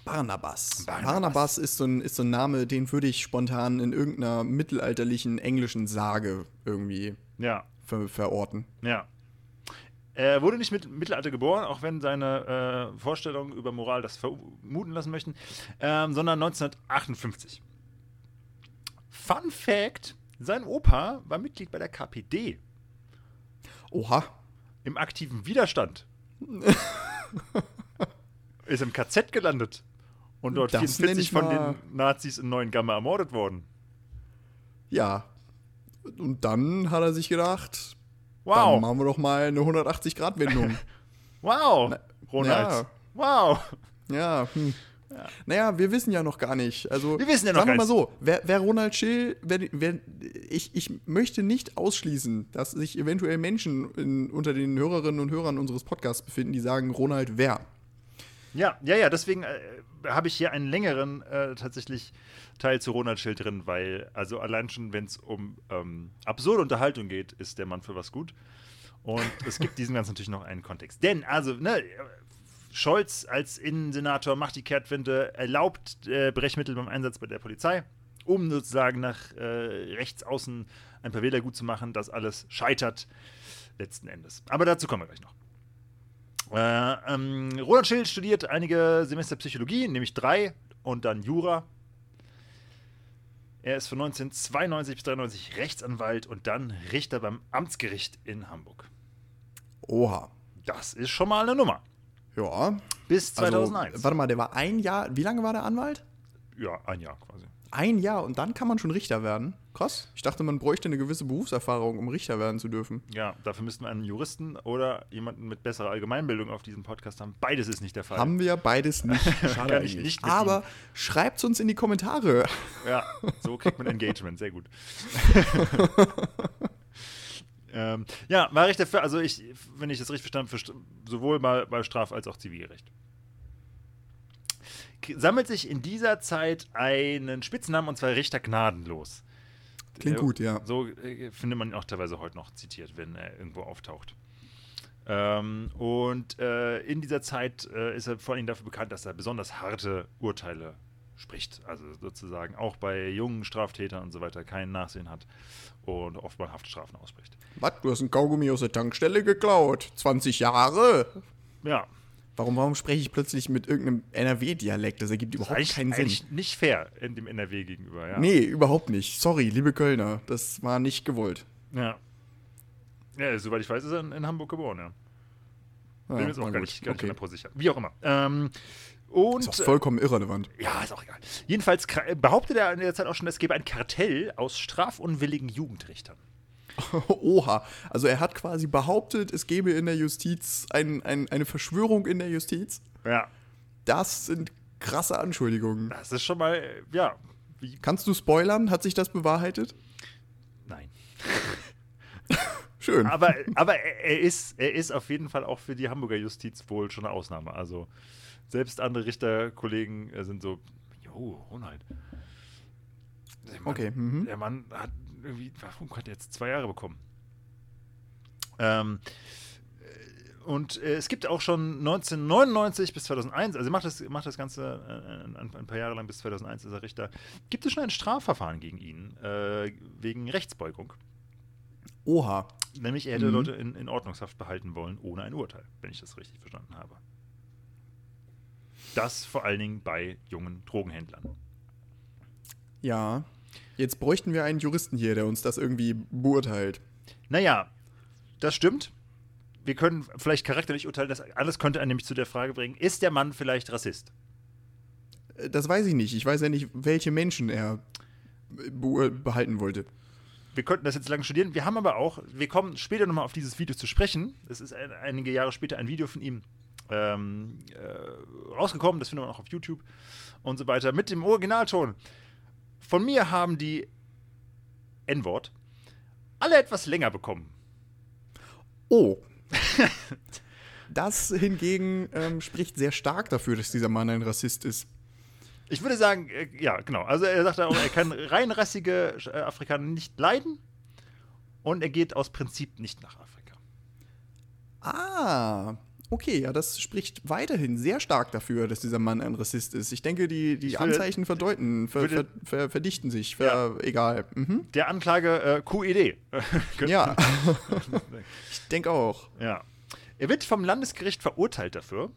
Barnabas. Barnabas. Barnabas, ist, so ein, ist so ein Name, den würde ich spontan in irgendeiner mittelalterlichen englischen Sage irgendwie Ja, ver verorten. ja. Er wurde nicht mit Mittelalter geboren, auch wenn seine äh, Vorstellungen über Moral das vermuten lassen möchten, ähm, sondern 1958. Fun Fact: Sein Opa war Mitglied bei der KPD Oha. im aktiven Widerstand. Ist im KZ gelandet und dort Das nenn 44 ich von den Nazis in Neuengamme ermordet worden. Ja. Und dann hat er sich gedacht, dann Wow, machen wir doch mal eine 180-Grad-Wendung. wow, Ronald. ja. Wow. ja, hm. Naja, wir wissen ja noch gar nicht. Also, Wir wissen ja noch sagen wir mal so, wer, wer Ronald Schill, wer, wer, ich, ich möchte nicht ausschließen, dass sich eventuell Menschen in, unter den Hörerinnen und Hörern unseres Podcasts befinden, die sagen, Ronald wer? Ja, ja, ja, deswegen äh, habe ich hier einen längeren äh, tatsächlich Teil zu Ronald Schill drin, weil, also allein schon, wenn es um ähm, absurde Unterhaltung geht, ist der Mann für was gut. Und es gibt diesem Ganzen natürlich noch einen Kontext. Denn, also, ne, Scholz als Innensenator macht die Kehrtwende, erlaubt äh, Brechmittel beim Einsatz bei der Polizei, um sozusagen nach äh, rechts außen ein paar Wähler gut zu machen. Das alles scheitert letzten Endes. Aber dazu kommen wir gleich noch. Äh, ähm, Roland Schill studiert einige Semester Psychologie, nämlich drei und dann Jura. Er ist von 1992 bis 93 Rechtsanwalt und dann Richter beim Amtsgericht in Hamburg. Oha. Das ist schon mal eine Nummer. Ja. Bis Also, 2001. warte mal, der war ein Jahr, wie lange war der Anwalt? ja, ein Jahr quasi. Ein Jahr und dann kann man schon Richter werden. Krass. Ich dachte, man bräuchte eine gewisse Berufserfahrung, um Richter werden zu dürfen. Ja, dafür müssten wir einen Juristen oder jemanden mit besserer Allgemeinbildung auf diesem Podcast haben. Beides ist nicht der Fall. Haben wir beides nicht. Schade ich eigentlich. nicht Aber schreibt uns in die Kommentare. Ja, so kriegt man Engagement, sehr gut. ähm, ja, war ich dafür, also ich, wenn ich das richtig verstanden habe, sowohl bei, bei Straf- als auch Zivilrecht. Sammelt sich in dieser Zeit einen Spitznamen und zwar Richter Gnadenlos. Klingt Äh, gut, ja. So äh, findet man ihn auch teilweise heute noch zitiert, wenn er irgendwo auftaucht. Ähm, und äh, in dieser Zeit äh, ist er vor allem dafür bekannt, dass er besonders harte Urteile spricht. Also sozusagen auch bei jungen Straftätern und so weiter kein Nachsehen hat und oft mal Haftstrafen ausspricht. Was? Du hast ein Kaugummi aus der Tankstelle geklaut? 20 Jahre? Ja, Warum, warum spreche ich plötzlich mit irgendeinem NRW-Dialekt? Das ergibt überhaupt eigentlich, keinen Sinn. nicht fair in dem NRW gegenüber. Ja. Nee, überhaupt nicht. Sorry, liebe Kölner. Das war nicht gewollt. Ja. ja, soweit ich weiß, ist er in, in Hamburg geboren, ja. Bin Ja, mir jetzt auch gar nicht, gar nicht okay. 100% sicher. Wie auch immer. Ähm, und Ist auch vollkommen irrelevant. Ja, ist auch egal. Jedenfalls behauptet er in der Zeit auch schon, es gäbe ein Kartell aus strafunwilligen Jugendrichtern. Oha. Also er hat quasi behauptet, es gäbe in der Justiz ein, ein, eine Verschwörung in der Justiz. Ja. Das sind krasse Anschuldigungen. Das ist schon mal, äh, ja, wie, Kannst du spoilern? Hat sich das bewahrheitet? nein. Schön. Aber, aber er, er ist, er ist auf jeden Fall auch für die Hamburger Justiz wohl schon eine Ausnahme. Also selbst andere Richterkollegen äh, sind so, jo, Ronald. Der Mann, Okay, mhm. Der Mann hat irgendwie, warum hat er jetzt zwei Jahre bekommen? Ähm, äh, und äh, es gibt auch schon 1999 bis 2001, also macht das, macht das Ganze äh, ein, ein paar Jahre lang bis 2001 ist er Richter, gibt es schon ein Strafverfahren gegen ihn äh, wegen Rechtsbeugung. Oha. Nämlich er hätte Mhm. Leute in, in Ordnungshaft behalten wollen, ohne ein Urteil, wenn ich das richtig verstanden habe. Das vor allen Dingen bei jungen Drogenhändlern. Ja. Jetzt bräuchten wir einen Juristen hier, der uns das irgendwie beurteilt. Naja, das stimmt. Wir können vielleicht charakterlich urteilen, das alles könnte einen nämlich zu der Frage bringen, ist der Mann vielleicht Rassist? Äh, Das weiß ich nicht. Ich weiß ja nicht, welche Menschen er behalten wollte. Wir könnten das jetzt lange studieren. Wir haben aber auch, wir kommen später nochmal auf dieses Video zu sprechen. Es ist ein, einige Jahre später ein Video von ihm ähm, äh, rausgekommen. Das findet man auch auf YouTube und so weiter. Mit dem Originalton. Von mir haben die N-Wort alle etwas länger bekommen. Oh. das hingegen ähm, spricht sehr stark dafür, dass dieser Mann ein Rassist ist. Ich würde sagen, äh, ja, genau. Also er sagt auch, er kann reinrassige äh, Afrikaner nicht leiden und er geht aus Prinzip nicht nach Afrika. Ah, okay, ja, das spricht weiterhin sehr stark dafür, dass dieser Mann ein Rassist ist. Ich denke, die, die würde- Anzeichen verdeuten, ver, ver, würde- ver, verdichten sich, ver, egal. Mhm. Der Anklage äh, QED. Ja, ich denke auch. Ja. Er wird vom Landesgericht verurteilt dafür.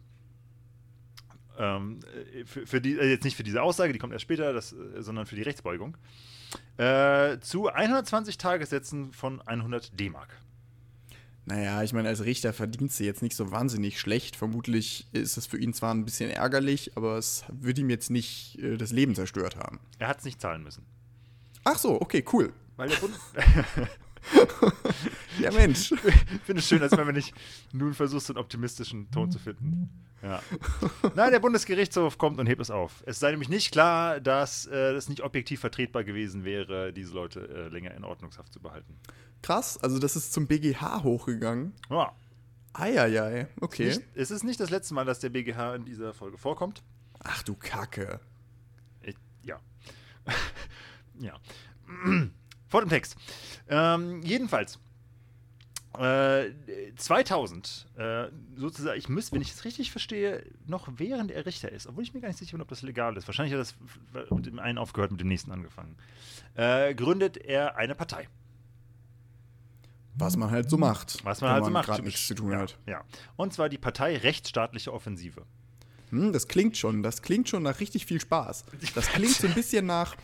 Ähm, äh, für, für die, äh, jetzt nicht für diese Aussage, die kommt erst später, das, äh, sondern für die Rechtsbeugung. Zu 120 Tagessätzen von 100 D-Mark. Naja, ich meine, als Richter verdienst du jetzt nicht so wahnsinnig schlecht. Vermutlich ist das für ihn zwar ein bisschen ärgerlich, aber es würde ihm jetzt nicht äh, das Leben zerstört haben. Er hat es nicht zahlen müssen. Ach so, okay, cool. Weil der Bund. Ja, Mensch. Ich finde es schön, dass wenn man nicht nun versuchst, einen optimistischen Ton zu finden. Ja. Nein, der Bundesgerichtshof kommt und hebt es auf. Es sei nämlich nicht klar, dass äh, es nicht objektiv vertretbar gewesen wäre, diese Leute äh, länger in Ordnungshaft zu behalten. Krass, also das ist zum BGH hochgegangen. Ja. Eieiei, okay. Nicht, es ist nicht das letzte Mal, dass der BGH in dieser Folge vorkommt. Ach du Kacke. Ich, ja. ja. Vor dem Text. Ähm, jedenfalls. Äh, 2000, äh, sozusagen, ich müsste, wenn ich es richtig verstehe, noch während er Richter ist, obwohl ich mir gar nicht sicher bin, ob das legal ist. Wahrscheinlich hat das mit dem einen aufgehört, mit dem nächsten angefangen. Äh, gründet er eine Partei. Was man halt so macht. Was man halt so macht. gerade nichts zu tun ja, hat. Ja. Und zwar die Partei Rechtsstaatliche Offensive. Hm, das klingt schon, das klingt schon nach richtig viel Spaß. Das klingt so ein bisschen nach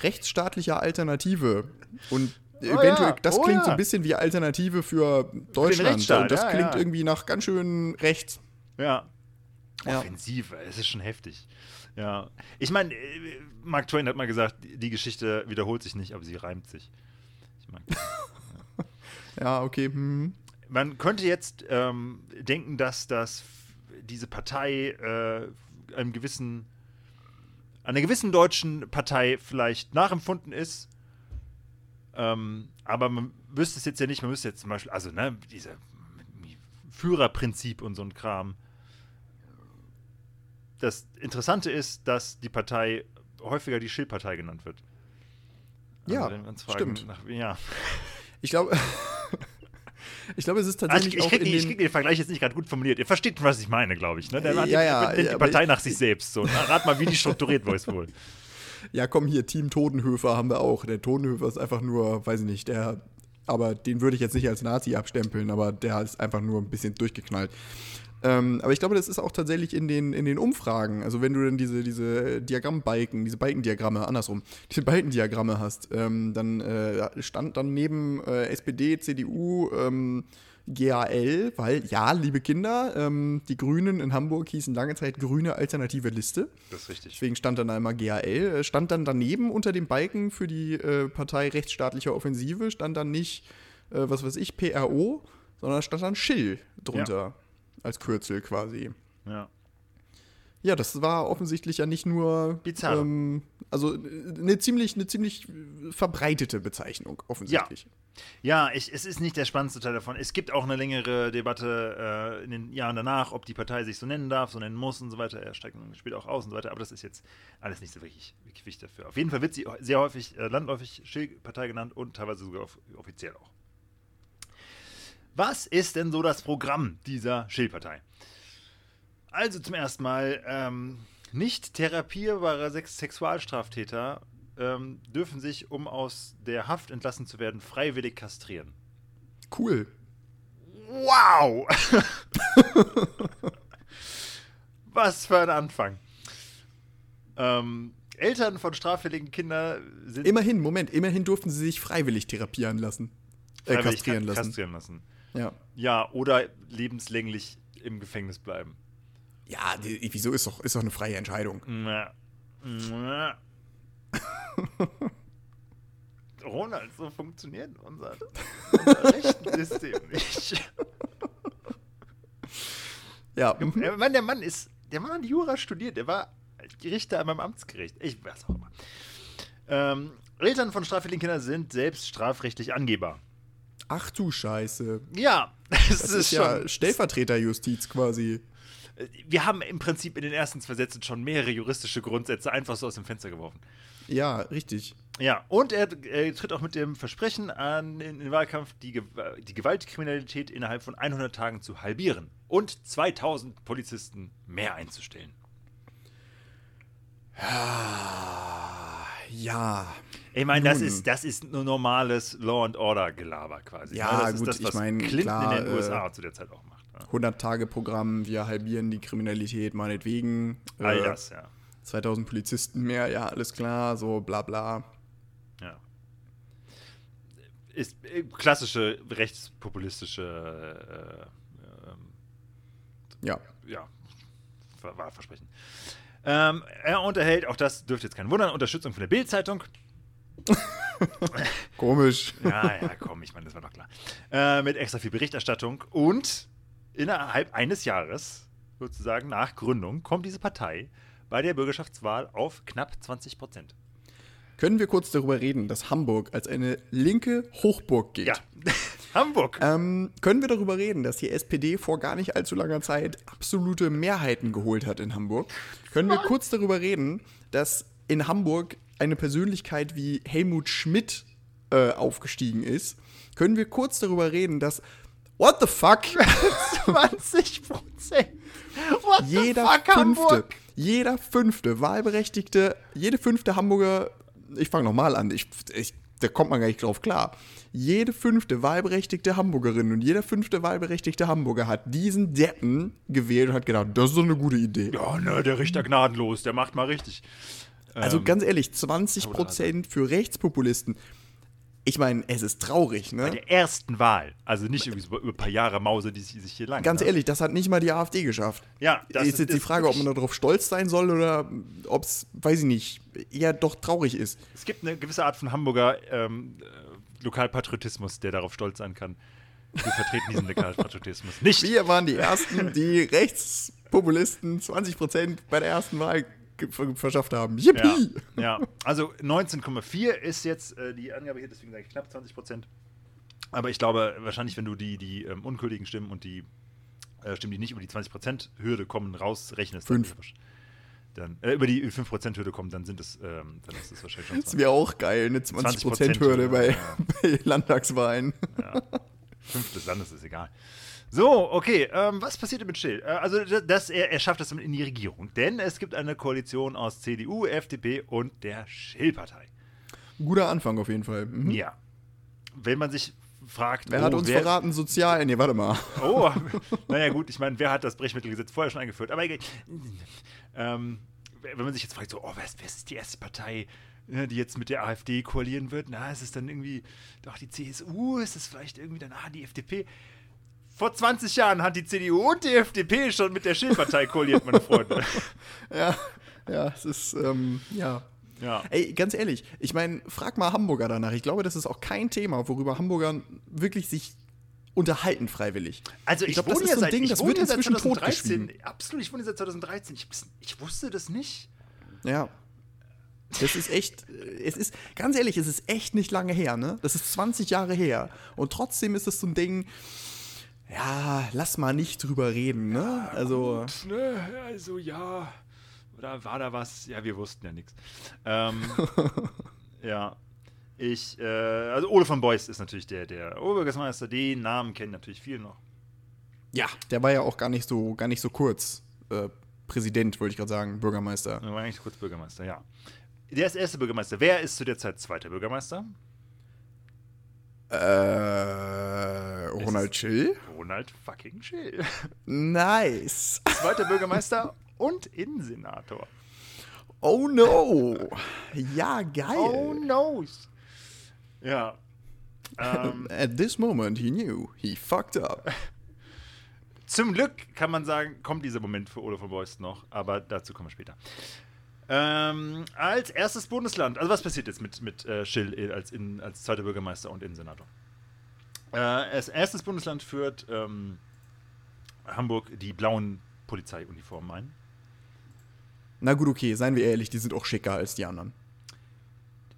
rechtsstaatlicher Alternative. Und eventuell, ja, das oh klingt ja. so ein bisschen wie Alternative für Deutschland. Rechtsstaat, Und das ja, klingt ja. irgendwie nach ganz schön rechts. Ja. Ja. Offensive, es ist schon heftig. Ja. Ich meine, äh, Mark Twain hat mal gesagt, die Geschichte wiederholt sich nicht, aber sie reimt sich. Ich mein, Ja, okay. Hm. man könnte jetzt ähm, denken, dass das diese Partei äh, einem gewissen einer gewissen deutschen Partei vielleicht nachempfunden ist. Ähm, aber man wüsste es jetzt ja nicht, man müsste jetzt zum Beispiel, also ne, dieser Führerprinzip und so ein Kram. Das Interessante ist, dass die Partei häufiger die Schill-Partei genannt wird. Also Ja, fragen, stimmt. Nach, ja. Ich glaube, ich glaube, es ist Also tatsächlich ich, ich auch krieg, ich den krieg den Vergleich jetzt nicht gerade gut formuliert. Ihr versteht, was ich meine, glaube ich. Ne? Der hat Ja, die, ja, die Partei ich- nach sich selbst. So. Na, Rat mal, wie die strukturiert ist wohl. Ja, komm hier, Team Totenhöfer haben wir auch. Der Totenhöfer ist einfach nur, weiß ich nicht, der, aber den würde ich jetzt nicht als Nazi abstempeln, aber der ist einfach nur ein bisschen durchgeknallt. Ähm, aber ich glaube, das ist auch tatsächlich in den, in den Umfragen. Also wenn du dann diese, diese Diagrammbalken, diese Balkendiagramme, andersrum, diese Balkendiagramme hast, ähm, dann äh, stand dann neben äh, SPD, CDU, ähm, GAL, weil ja, liebe Kinder, ähm, die Grünen in Hamburg hießen lange Zeit Grüne Alternative Liste. Das ist richtig. Deswegen stand dann einmal GAL. Äh, Stand dann daneben unter dem Balken für die äh, Partei rechtsstaatlicher Offensive, stand dann nicht, äh, was weiß ich, PRO, sondern stand dann Schill drunter. Als Kürzel quasi. Ja. Ja, das war offensichtlich ja nicht nur. Bizarre. Ähm, also äh, eine ziemlich, eine ziemlich verbreitete Bezeichnung, offensichtlich. Ja, ich, es ist nicht der spannendste Teil davon. Es gibt auch eine längere Debatte äh, in den Jahren danach, ob die Partei sich so nennen darf, so nennen muss und so weiter. Er steigt spielt auch aus und so weiter, aber das ist jetzt alles nicht so wirklich wichtig dafür. Auf jeden Fall wird sie sehr häufig äh, landläufig Schill-Partei genannt und teilweise sogar off offiziell auch. Was ist denn so das Programm dieser Schill-Partei? Also zum ersten Mal, ähm, nicht therapierbare Sex Sexualstraftäter ähm, dürfen sich, um aus der Haft entlassen zu werden, freiwillig kastrieren. Cool. Wow! Was für ein Anfang. Ähm, Eltern von straffälligen Kindern sind Immerhin, Moment, immerhin durften sie sich freiwillig therapieren lassen. Äh, freiwillig kastrieren ka- lassen. kastrieren lassen. Ja. Ja, oder lebenslänglich im Gefängnis bleiben. Ja, die, wieso ist doch, ist doch eine freie Entscheidung. Na. Na. Ronald, so funktioniert unser, unser Rechtssystem nicht. Ja, Der Mann, der Mann ist, der Mann hat Jura studiert, der war Richter beim Amtsgericht. Ich weiß auch immer. Ähm, Eltern von straffälligen Kindern sind selbst strafrechtlich angehbar. Ach du Scheiße. Ja, das, Das ist, ist, ja. Stellvertreterjustiz quasi. Wir haben im Prinzip in den ersten zwei Sätzen schon mehrere juristische Grundsätze einfach so aus dem Fenster geworfen. Ja, richtig. Ja, und er, er tritt auch mit dem Versprechen an, in den Wahlkampf die, die Gewaltkriminalität innerhalb von 100 Tagen zu halbieren und 2000 Polizisten mehr einzustellen. Ja. Ich meine, das ist, das ist nur normales Law and Order Gelaber quasi. Ja, ne? das gut, ist das, ich was mein, Clinton klar, in den äh, USA zu der Zeit auch macht. Ne? 100-Tage-Programm, wir halbieren die Kriminalität meinetwegen. All Äh, das, ja. 2000 Polizisten mehr, ja, alles klar, so bla bla. ja. Ist äh, klassische rechtspopulistische äh, ähm, Ja. ja, Ver- Wahlversprechen. Ähm, er unterhält, auch das dürfte jetzt kein Wundern, Unterstützung von der Bild-Zeitung. Komisch. Ja, ja, komm, ich meine, das war doch klar. Äh, mit extra viel Berichterstattung und innerhalb eines Jahres, sozusagen nach Gründung, kommt diese Partei bei der Bürgerschaftswahl auf knapp 20 Prozent. Können wir kurz darüber reden, dass Hamburg als eine linke Hochburg geht? Ja, Hamburg. Ähm, können wir darüber reden, dass die SPD vor gar nicht allzu langer Zeit absolute Mehrheiten geholt hat in Hamburg? Können wir kurz darüber reden, dass in Hamburg eine Persönlichkeit wie Helmut Schmidt äh, aufgestiegen ist? Können wir kurz darüber reden, dass What the fuck? 20 Prozent. What jeder the fuck, fünfte, Hamburg? jeder fünfte Wahlberechtigte, jede fünfte Hamburger, ich fange nochmal an, ich, ich, da kommt man gar nicht drauf klar. Jede fünfte wahlberechtigte Hamburgerin und jeder fünfte wahlberechtigte Hamburger hat diesen Deppen gewählt und hat gedacht, das ist so eine gute Idee. Ja, ne, der Richter gnadenlos, der macht mal richtig. Also Ähm, ganz ehrlich, 20% für Rechtspopulisten. Ich meine, es ist traurig, ne? der ersten Wahl. Also nicht irgendwie so über ein paar Jahre Mause, die sich, hier lang. Ganz ne? ehrlich, das hat nicht mal die AfD geschafft. Ja, das ist jetzt die Frage, ob man darauf stolz sein soll oder ob es, weiß ich nicht, eher doch traurig ist. Es gibt eine gewisse Art von Hamburger ähm, äh, Lokalpatriotismus, der darauf stolz sein kann. Wir vertreten diesen Lokalpatriotismus nicht. Wir waren die Ersten, die Rechtspopulisten 20% bei der ersten Wahl verschafft haben. Ja, Yippie! ja, also 19,4 ist jetzt äh, die Angabe hier, deswegen sage ich knapp 20 Prozent. Aber ich glaube, wahrscheinlich, wenn du die, die ähm, ungültigen Stimmen und die äh, Stimmen, die nicht über die 20 Prozent Hürde kommen, rausrechnest, Fünf. dann, äh, über die 5 Prozent Hürde kommen, dann sind es, ähm, dann ist es wahrscheinlich schon Das wäre auch geil, eine 20%-Hürde 20% bei, ja. bei Landtagswahlen. Fünf des Landes ist egal. So, okay, ähm, was passiert denn mit Schill? Äh, also, das, er, er schafft das in die Regierung, denn es gibt eine Koalition aus CDU, FDP und der Schill-Partei. Guter Anfang auf jeden Fall. Mhm. Ja. Wenn man sich fragt, Wer hat oh, uns wer, verraten? Sozial. Nee, warte mal. Oh, naja, gut, ich meine, wer hat das Brechmittelgesetz vorher schon eingeführt? Aber egal. Ähm, wenn man sich jetzt fragt, so, oh, wer ist, wer ist die erste Partei, ne, die jetzt mit der AfD koalieren wird? Na, ist es dann irgendwie doch die CSU? Ist es vielleicht irgendwie dann, ah, die FDP? Vor 20 Jahren hat die CDU und die FDP schon mit der Schildpartei koaliert, meine Freunde. Ja, ja, es ist, ähm, ja. Ja. Ey, ganz ehrlich, ich meine, frag mal Hamburger danach. Ich glaube, das ist auch kein Thema, worüber Hamburger wirklich sich unterhalten freiwillig. Also ich, Ich glaub, das ist ja so ein seit, Ding, das wird inzwischen 2013. totgeschrieben. Absolut, ich wohne seit 2013. Ich, ich wusste das nicht. Ja. Das ist echt, äh, es ist, ganz ehrlich, es ist echt nicht lange her, ne? Das ist 20 Jahre her. Und trotzdem ist es so ein Ding, ja, lass mal nicht drüber reden, ne? Also, Ne, also ja. Oder war da was? Ja, wir wussten ja nichts. Ähm, ja. Ich, äh, also Ole von Beuys ist natürlich der, der Oberbürgermeister. Den Namen kennen natürlich viele noch. ja, der war ja auch gar nicht so, gar nicht so kurz. Äh, Präsident, wollte ich gerade sagen, Bürgermeister. Er war eigentlich kurz Bürgermeister, ja. Der ist erste Bürgermeister. Wer ist zu der Zeit zweiter Bürgermeister? Äh, Ronald Chill? Ronald fucking Schill. Nice. Zweiter Bürgermeister und Innensenator. Oh no. Ja, geil. Oh no. Ja. Ähm, At this moment he knew he fucked up. zum Glück kann man sagen, kommt dieser Moment für Ole von Beust noch, aber dazu kommen wir später. Ähm, als erstes Bundesland, also was passiert jetzt mit, mit äh, Schill als, in, als zweiter Bürgermeister und Innensenator? Äh, als erstes Bundesland führt ähm, Hamburg die blauen Polizeiuniformen ein. Na gut, okay, seien wir ehrlich, die sind auch schicker als die anderen.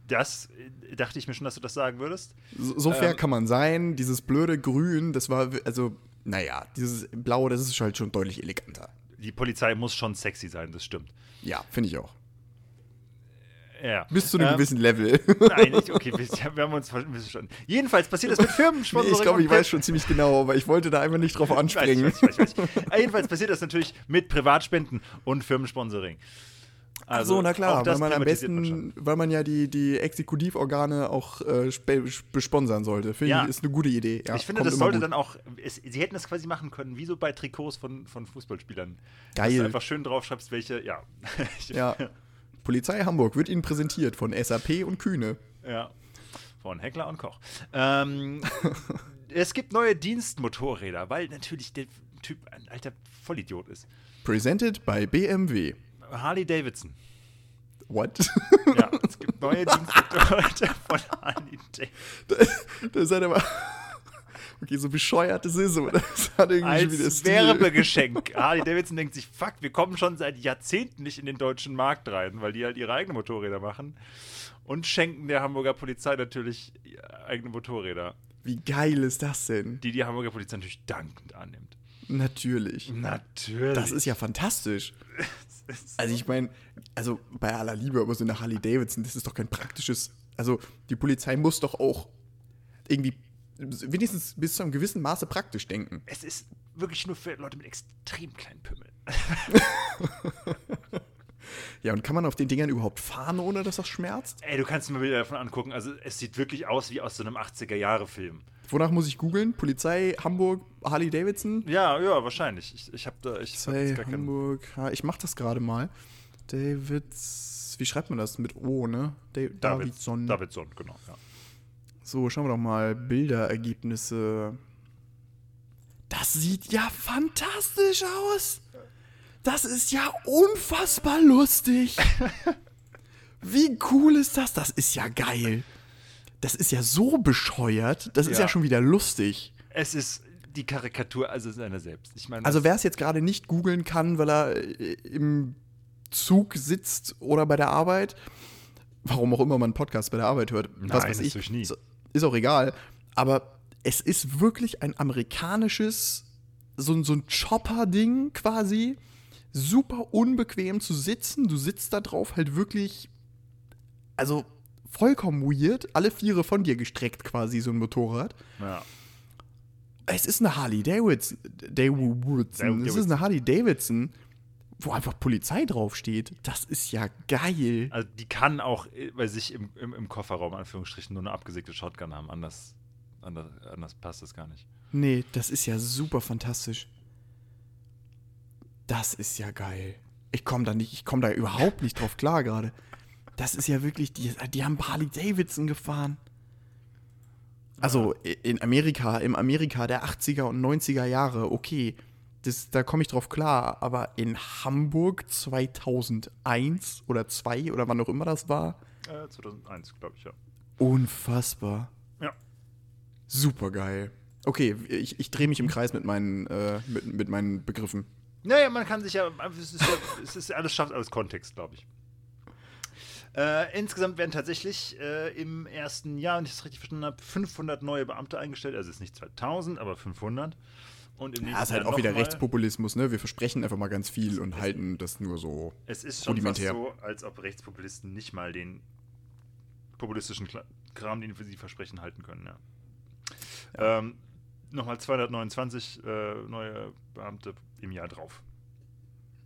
Das äh, dachte ich mir schon, dass du das sagen würdest. So, so fair Ähm. kann man sein. Dieses blöde Grün, das war, also, naja, dieses Blau, das ist halt schon deutlich eleganter. Die Polizei muss schon sexy sein, das stimmt. Ja, finde ich auch. Ja. Bis zu einem Ähm, gewissen Level. Nein, nicht, okay, wir, haben uns missverstanden. Jedenfalls passiert das mit Firmensponsoring. ich glaube, ich weiß schon ziemlich genau, aber ich wollte da einfach nicht drauf anspringen. Ich weiß, ich weiß, ich weiß. Äh, Jedenfalls passiert das natürlich mit Privatspenden und Firmensponsoring. Ach so, na klar, Also weil man am privatisiert man besten, weil man ja die, die Exekutivorgane auch äh, besponsern sollte. Finde Ja. ich, ist eine gute Idee. Ja, ich finde, das sollte gut. dann auch. Es, sie hätten das quasi machen können, wie so bei Trikots von, von Fußballspielern. Dass Geil. du einfach schön draufschreibst, welche. Ja. Ja. Polizei Hamburg wird Ihnen präsentiert von SAP und Kühne. Ja. Von Heckler und Koch. Ähm, es gibt neue Dienstmotorräder, weil natürlich der Typ ein alter Vollidiot ist. Presented by BMW. Harley Davidson. What? Ja, es gibt neue Dienstmotorräder von Harley Davidson. das hat aber. Okay, so bescheuert es ist, aber das hat irgendwie schon wieder Als Stil. Werbegeschenk. Harley Davidson denkt sich, fuck, wir kommen schon seit Jahrzehnten nicht in den deutschen Markt rein, weil die halt ihre eigenen Motorräder machen. Und schenken der Hamburger Polizei natürlich eigene Motorräder, Wie geil ist das denn? die die Hamburger Polizei natürlich dankend annimmt. Natürlich. Natürlich. Das ist ja fantastisch. Also ich meine, also bei aller Liebe, aber so eine Harley Davidson, das ist doch kein praktisches. Also die Polizei muss doch auch irgendwie wenigstens bis zu einem gewissen Maße praktisch denken. es ist wirklich nur für Leute mit extrem kleinen Pümmeln. Ja, und kann man auf den Dingern überhaupt fahren, ohne dass das schmerzt? Ey, du kannst dir mal Bilder davon angucken. Also, es sieht wirklich aus wie aus so einem 80er-Jahre-Film. Wonach muss ich googeln? Polizei, Hamburg, Harley Davidson? Ja, ja, wahrscheinlich. Ich, ich habe da. Ich hab Polizei, keinen- Hamburg. Ha, Ich mach das gerade mal. Davids. Wie schreibt man das? Mit O, ne? Da David- Davidson. Davidson, genau. Ja. So, schauen wir doch mal. Bilderergebnisse. Das sieht ja fantastisch aus. Das ist ja unfassbar lustig. Wie cool ist das? Das ist ja geil. Das ist ja so bescheuert. Das ist Ja. ja schon wieder lustig. Es ist die Karikatur, also seiner selbst. Ich meine, Also wer es jetzt gerade nicht googeln kann, weil er äh, im Zug sitzt oder bei der Arbeit, warum auch immer man einen Podcast bei der Arbeit hört, was Nein, weiß das ich, nie. Ist, auch egal. Aber es ist wirklich ein amerikanisches, so, ein- so ein Chopper-Ding quasi. Super unbequem zu sitzen. Du sitzt da drauf halt wirklich, also vollkommen weird. Alle Viere von dir gestreckt quasi, so ein Motorrad. ja. Es ist eine Harley Davidson. Davidson. Es ist eine Harley Davidson, wo einfach Polizei draufsteht. Das ist ja geil. Also die kann auch äh, bei sich im, im, im Kofferraum, Anführungsstrichen, nur eine abgesägte Shotgun haben. Anders, anders, anders passt das gar nicht. Nee, das ist ja super fantastisch. Das ist ja geil. Ich komme da nicht, ich komme da überhaupt nicht drauf klar gerade. Das ist ja wirklich, die, die haben Harley Davidson gefahren. Also in Amerika, im Amerika der 80er und 90er Jahre, okay, das, da komme ich drauf klar, aber in Hamburg 2001 oder 2 oder wann auch immer das war, Äh, 2001, glaube ich, ja. unfassbar. Ja. Super geil. Okay, ich, ich drehe mich im Kreis mit meinen, äh, mit, mit meinen Begriffen. Naja, man kann sich ja, es ist, ja, es ist alles schafft alles Kontext, glaube ich. Äh, insgesamt werden tatsächlich äh, im ersten Jahr, wenn ich das richtig verstanden habe, 500 neue Beamte eingestellt. Also es ist nicht 2000, aber 500. Und im Ja, ist halt Jahr auch wieder mal- Rechtspopulismus, ne? Wir versprechen einfach mal ganz viel und halten das nur so. Es ist schon fast rudimentär. so, als ob Rechtspopulisten nicht mal den populistischen Kram, den sie versprechen, halten können. Ja. Ähm, Nochmal 229 äh, neue Beamte im Jahr drauf.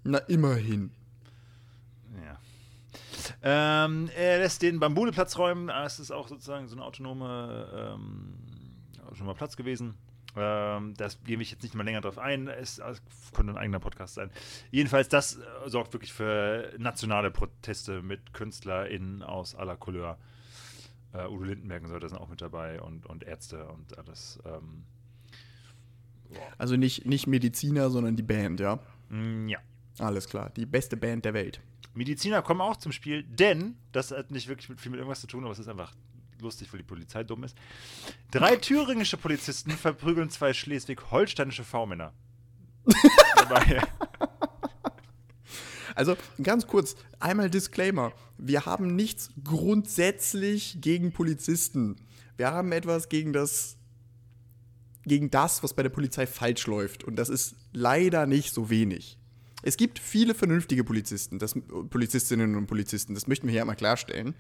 Na, immerhin. Ja. Ähm, er lässt den Bambuleplatz räumen. Ah, Es ist auch sozusagen so eine autonome, ähm, autonomer Platz gewesen. Ähm, das gebe ich jetzt nicht mal länger drauf ein. Es, es könnte ein eigener Podcast sein. Jedenfalls, das äh, sorgt wirklich für nationale Proteste mit KünstlerInnen aus aller Couleur. Äh, Udo Lindenberg und so, da sind auch mit dabei und, und Ärzte und alles. Ähm, Also nicht, nicht Mediziner, sondern die Band, ja? mm, ja. Alles klar. Die beste Band der Welt. Mediziner kommen auch zum Spiel, denn, das hat nicht wirklich mit, viel mit irgendwas zu tun, aber es ist einfach lustig, weil die Polizei dumm ist. Drei thüringische Polizisten verprügeln zwei schleswig-holsteinische V-Männer. Also ganz kurz, einmal Disclaimer. Wir haben nichts grundsätzlich gegen Polizisten. Wir haben etwas gegen das, gegen das, was bei der Polizei falsch läuft. Und das ist leider nicht so wenig. Es gibt viele vernünftige Polizisten, das, Polizistinnen und Polizisten, das möchten wir hier einmal klarstellen.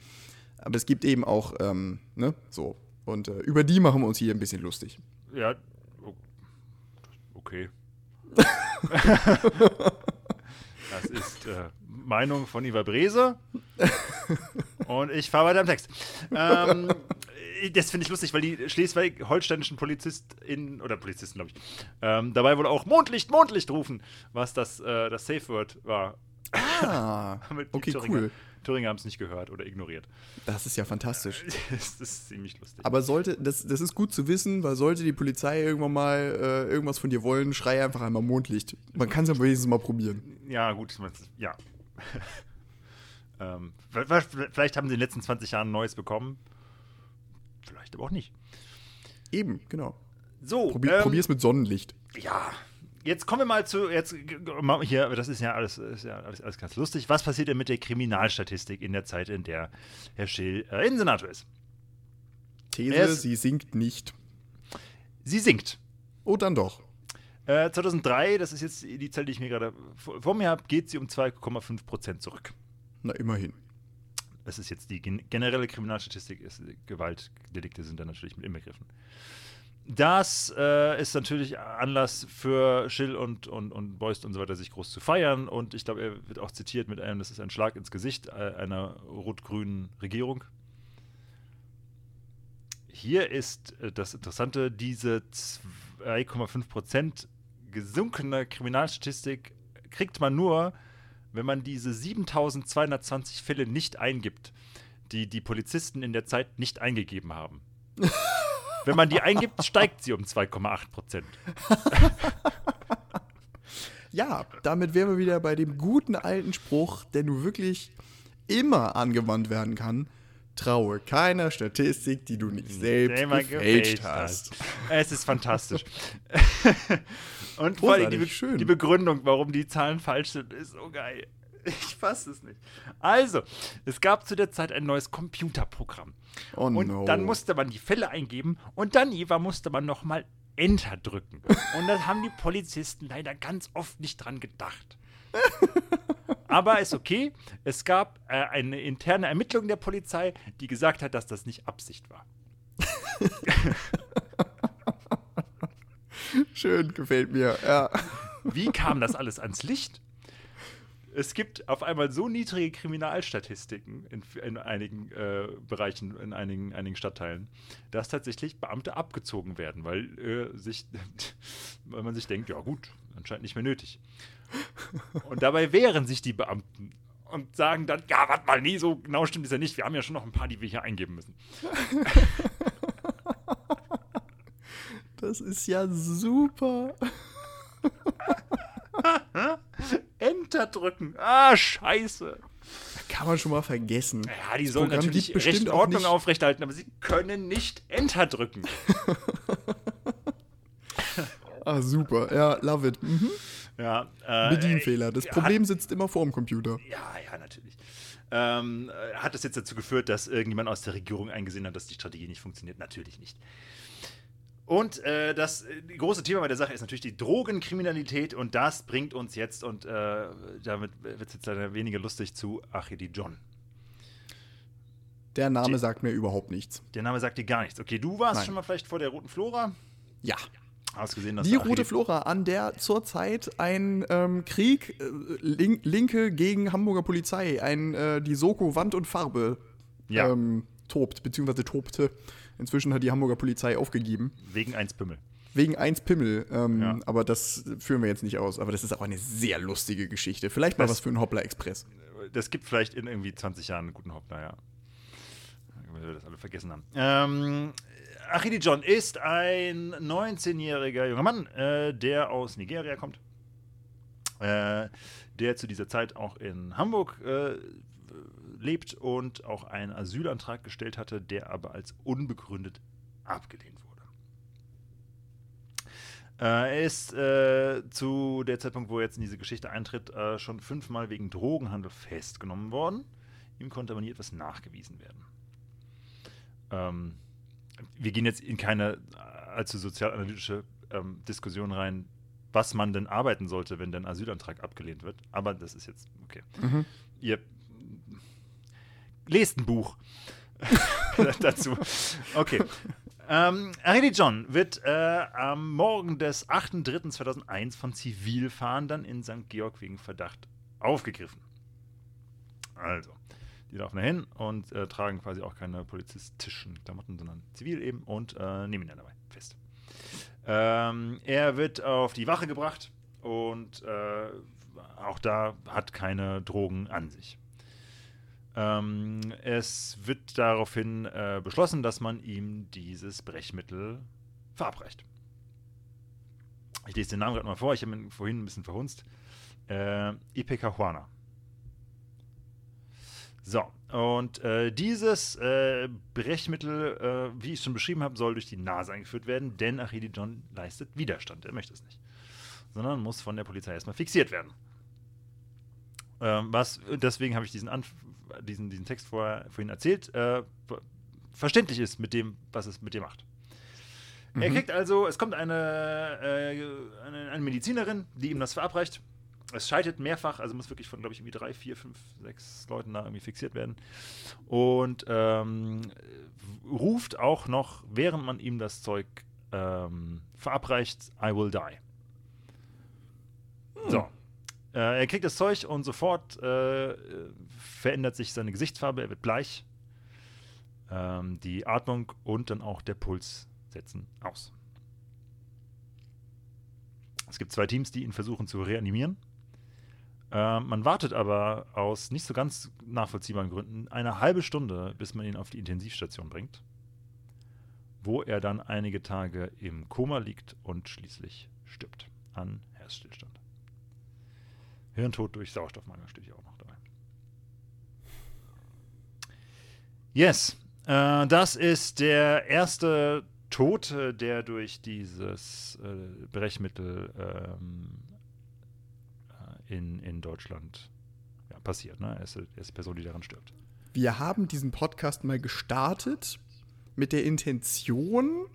Aber es gibt eben auch, ähm, ne, so. Und äh, über die machen wir uns hier ein bisschen lustig. ja, okay. das ist äh, Meinung von Ivar Brese. Und ich fahre weiter am Text. Ähm, das finde ich lustig, weil die schleswig-holsteinischen PolizistInnen, oder Polizisten, glaube ich, ähm, dabei wohl auch Mondlicht, Mondlicht rufen, was das, äh, das Safe Word war. Ah, okay, cool. Thüringer haben es nicht gehört oder ignoriert. Das ist ja fantastisch. das ist ziemlich lustig. Aber sollte, das, das ist gut zu wissen, weil sollte die Polizei irgendwann mal äh, irgendwas von dir wollen, schrei einfach einmal Mondlicht. Man kann es ja wenigstens mal probieren. Ja, gut, ja. ähm, vielleicht vielleicht haben sie in den letzten 20 Jahren Neues bekommen. Vielleicht aber auch nicht. Eben, genau. So, Probier, ähm, Probier's mit Sonnenlicht. Ja, jetzt kommen wir mal zu, jetzt hier, das ist ja alles, ist ja alles, alles ganz lustig. Was passiert denn mit der Kriminalstatistik in der Zeit, in der Herr Schill äh, Innensenator ist? These, es- sie sinkt nicht. Sie sinkt. Oh, dann doch. Äh, 2003, das ist jetzt die Zahl, die ich mir gerade vor, vor mir habe, geht sie um 2,5 Prozent zurück. Na, immerhin. Das ist jetzt die gen generelle Kriminalstatistik, ist, Gewaltdelikte sind da natürlich mit inbegriffen. Das äh, ist natürlich Anlass für Schill und, und, und Beust und so weiter, sich groß zu feiern. Und ich glaube, er wird auch zitiert mit einem, das ist ein Schlag ins Gesicht äh, einer rot-grünen Regierung. Hier ist äh, das Interessante, diese 2,5 Prozent gesunkene Kriminalstatistik kriegt man nur, wenn man diese 7220 Fälle nicht eingibt, die die Polizisten in der Zeit nicht eingegeben haben. wenn man die eingibt, steigt sie um 2,8 Prozent. Ja, damit wären wir wieder bei dem guten alten Spruch, der nur wirklich immer angewandt werden kann. Traue keiner Statistik, die du nicht selbst Selber gefälscht hast. Es ist fantastisch. Und vor allem die, Be schön. die Begründung, warum die Zahlen falsch sind, ist so geil. Ich fasse es nicht. Also, es gab zu der Zeit ein neues Computerprogramm. Oh und no. dann musste man die Fälle eingeben und dann, Eva, musste man nochmal Enter drücken. Und das haben die Polizisten leider ganz oft nicht dran gedacht. Aber ist okay. Es gab äh, eine interne Ermittlung der Polizei, die gesagt hat, dass das nicht Absicht war. Schön, gefällt mir. Ja. Wie kam das alles ans Licht? Es gibt auf einmal so niedrige Kriminalstatistiken in, in einigen äh, Bereichen, in einigen, einigen Stadtteilen, dass tatsächlich Beamte abgezogen werden, weil, äh, sich, weil man sich denkt, ja gut, anscheinend nicht mehr nötig. Und dabei wehren sich die Beamten und sagen dann, ja, warte mal, nee, so genau stimmt es ja nicht. Wir haben ja schon noch ein paar, die wir hier eingeben müssen. Das ist ja super. Enter drücken. Ah, scheiße. Kann man schon mal vergessen. Ja, die Das sollen Programm natürlich bestimmt Recht Ordnung aufrechterhalten, aber sie können nicht Enter drücken. Ah, super. Ja, love it. Mhm. Ja, äh, Bedienfehler. Das äh, Problem sitzt immer vor dem Computer. Ja, ja, natürlich. Ähm, äh, hat das jetzt dazu geführt, dass irgendjemand aus der Regierung eingesehen hat, dass die Strategie nicht funktioniert? Natürlich nicht. Und äh, das äh, große Thema bei der Sache ist natürlich die Drogenkriminalität und das bringt uns jetzt, und äh, damit wird es jetzt leider weniger lustig, zu Achidi John. Der Name Die- sagt mir überhaupt nichts. Der Name sagt dir gar nichts. Okay, du warst Nein. schon mal vielleicht vor der Roten Flora. Ja. Hast gesehen, dass Die Rote Flora, an der zurzeit ein ähm, Krieg äh, Link, Linke gegen Hamburger Polizei, ein äh, die Soko Wand und Farbe Ja. ähm, tobt, beziehungsweise tobte. Inzwischen hat die Hamburger Polizei aufgegeben. wegen eins Pimmel. Wegen eins Pimmel. Ähm, Ja. Aber das führen wir jetzt nicht aus. Aber das ist auch eine sehr lustige Geschichte. Vielleicht mal Das- was für einen Hoppler Express. Das gibt vielleicht in irgendwie 20 Jahren einen guten Hoppler, ja. Wenn wir das alle vergessen haben. Ähm, Achidi John ist ein 19-jähriger junger Mann, äh, der aus Nigeria kommt. Äh, der zu dieser Zeit auch in Hamburg äh, lebt und auch einen Asylantrag gestellt hatte, der aber als unbegründet abgelehnt wurde. Äh, er ist äh, zu der Zeitpunkt, wo er jetzt in diese Geschichte eintritt, äh, schon fünfmal wegen Drogenhandel festgenommen worden. Ihm konnte aber nie etwas nachgewiesen werden. Ähm, wir gehen jetzt in keine allzu sozialanalytische ähm, Diskussion rein, was man denn arbeiten sollte, wenn der Asylantrag abgelehnt wird. Aber das ist jetzt okay. Ihr lest ein Buch dazu. Okay. Ähm, John wird äh, am Morgen des 8.3.2001 von Zivilfahndern in St. Georg wegen Verdacht aufgegriffen. Also, die laufen da hin und äh, tragen quasi auch keine polizistischen Klamotten, sondern zivil eben und äh, nehmen ihn dann dabei fest. Ähm, er wird auf die Wache gebracht und äh, auch da hat keine Drogen an sich. Ähm, es wird daraufhin äh, beschlossen, dass man ihm dieses Brechmittel verabreicht. Ich lese den Namen gerade mal vor, ich habe ihn vorhin ein bisschen verhunzt. Äh, Ipecahuana. So, und äh, dieses äh, Brechmittel, äh, wie ich schon beschrieben habe, soll durch die Nase eingeführt werden, denn Achidi John leistet Widerstand. Er möchte es nicht. Sondern muss von der Polizei erstmal fixiert werden. Ähm, was, deswegen habe ich diesen, Anf diesen, diesen Text vorher, vorhin erzählt, äh, ver- verständlich ist mit dem, was es mit dir macht. Er kriegt also, es kommt eine, äh, eine, eine Medizinerin, die ihm das verabreicht. Es scheitert mehrfach, also muss wirklich von, glaube ich, irgendwie drei, vier, fünf, sechs Leuten da irgendwie fixiert werden. Und ähm, ruft auch noch, während man ihm das Zeug ähm, verabreicht, I will die. So. Äh, er kriegt das Zeug und sofort äh, verändert sich seine Gesichtsfarbe, er wird bleich. Ähm, die Atmung und dann auch der Puls setzen aus. Es gibt zwei Teams, die ihn versuchen zu reanimieren. Ähm, man wartet aber aus nicht so ganz nachvollziehbaren Gründen eine halbe Stunde, bis man ihn auf die Intensivstation bringt, wo er dann einige Tage im Koma liegt und schließlich stirbt an Herzstillstand. Hirntod durch Sauerstoffmangel steht hier auch noch dabei. Yes, äh, das ist der erste Tote, der durch dieses äh, Brechmittel ähm, äh, in, in Deutschland ja, passiert. Ne? Er, ist, er ist die Person, die daran stirbt. Wir haben diesen Podcast mal gestartet mit der Intention,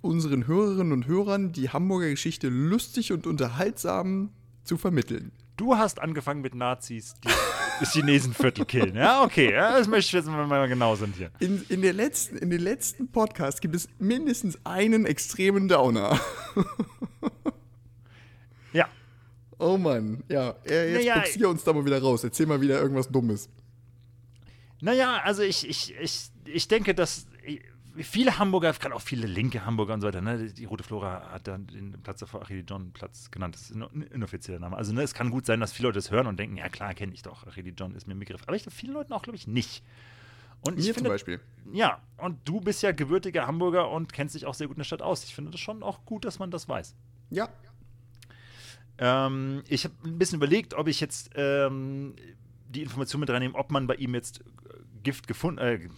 unseren Hörerinnen und Hörern die Hamburger Geschichte lustig und unterhaltsam zu vermitteln. Du hast angefangen mit Nazis, die das Chinesenviertel killen. Ja, okay, ja, das möchte ich jetzt mal mal genau sind hier. In, in, der letzten, in den letzten Podcast gibt es mindestens einen extremen Downer. Ja, Oh Mann, ja, äh, jetzt Naja, boxier uns da mal wieder raus. Erzähl mal wieder irgendwas Dummes. Naja, also ich, ich, ich, ich denke, dass viele Hamburger, gerade auch viele linke Hamburger und so weiter, ne, die Rote Flora hat dann den Platz davor Achille John Platz genannt. Das ist ein inoffizieller Name. Also ne, es kann gut sein, dass viele Leute das hören und denken, ja klar, kenne ich doch, Achille John ist mir ein Begriff. Aber ich glaube, vielen Leuten auch, glaube ich, nicht. Und ich Mir finde, zum Beispiel. Ja, und du bist ja gebürtiger Hamburger und kennst dich auch sehr gut in der Stadt aus. Ich finde das schon auch gut, dass man das weiß. Ja, Ähm, ich habe ein bisschen überlegt, ob ich jetzt ähm, die Information mit reinnehme, ob man bei ihm jetzt Gift gefunden, äh,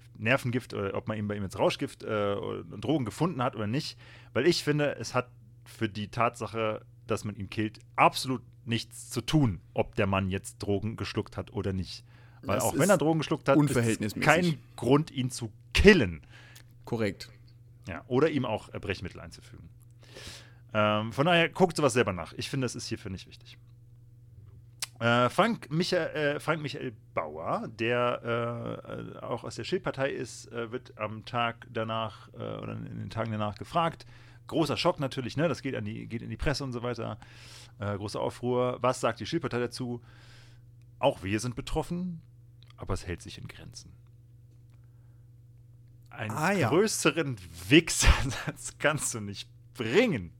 Gift, Nervengift oder ob man ihm bei ihm jetzt Rauschgift äh, und Drogen gefunden hat oder nicht. Weil ich finde, es hat für die Tatsache, dass man ihn killt, absolut nichts zu tun, ob der Mann jetzt Drogen geschluckt hat oder nicht. Weil Das auch wenn er Drogen geschluckt hat, ist kein Grund, ihn zu killen. Korrekt. Ja, oder ihm auch äh, Brechmittel einzufügen. Ähm, von daher guckt sowas selber nach. Ich finde, das ist hierfür nicht wichtig. Äh, Frank, Michael, äh, Frank Michael Bauer, der äh, auch aus der Schildpartei ist, äh, wird am Tag danach äh, oder in den Tagen danach gefragt. Großer Schock natürlich, ne? Das geht, an die, geht in die Presse und so weiter. Äh, großer Aufruhr. Was sagt die Schildpartei dazu? Auch wir sind betroffen, aber es hält sich in Grenzen. Einen Ah, ja. größeren Wichsersatz kannst du nicht bringen.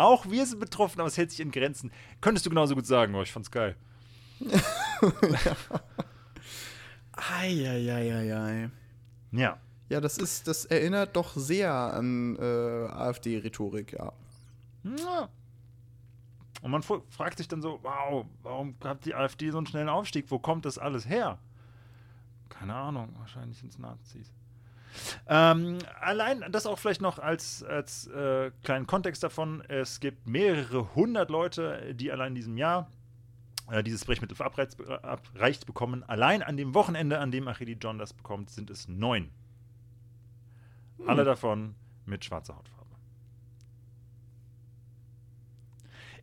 Auch wir sind betroffen, aber es hält sich in Grenzen. Könntest du genauso gut sagen, oh, ich fand's geil. Eieieiei. Ja. Ja, das ist, das erinnert doch sehr an äh, AfD-Rhetorik, ja. Ja. Und man fragt sich dann so, wow, warum hat die AfD so einen schnellen Aufstieg? Wo kommt das alles her? Keine Ahnung, wahrscheinlich sind es Nazis. Ähm, allein das auch vielleicht noch als, als äh, kleinen Kontext davon. Es gibt mehrere hundert Leute, die allein in diesem Jahr äh, dieses Brechmittel verabreicht abreicht bekommen. Allein an dem Wochenende, an dem Achidi John das bekommt, sind es neun. Alle davon mit schwarzer Hautfarbe.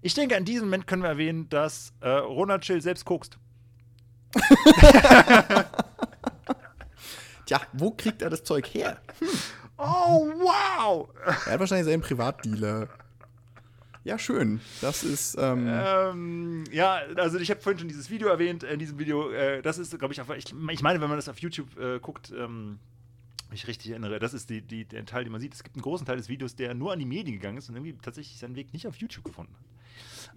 Ich denke, an diesem Moment können wir erwähnen, dass äh, Ronald Schill selbst kokst. Tja, wo kriegt er das Zeug her? Oh, wow! Er hat wahrscheinlich seinen Privatdealer. Ja, schön. Das ist, ähm, Ähm, ja, also ich habe vorhin schon dieses Video erwähnt. In diesem Video, äh, das ist, glaube ich, auf, ich, ich meine, wenn man das auf YouTube äh, guckt, ähm, mich richtig erinnere, das ist die, die, der Teil, den man sieht. Es gibt einen großen Teil des Videos, der nur an die Medien gegangen ist und irgendwie tatsächlich seinen Weg nicht auf YouTube gefunden hat.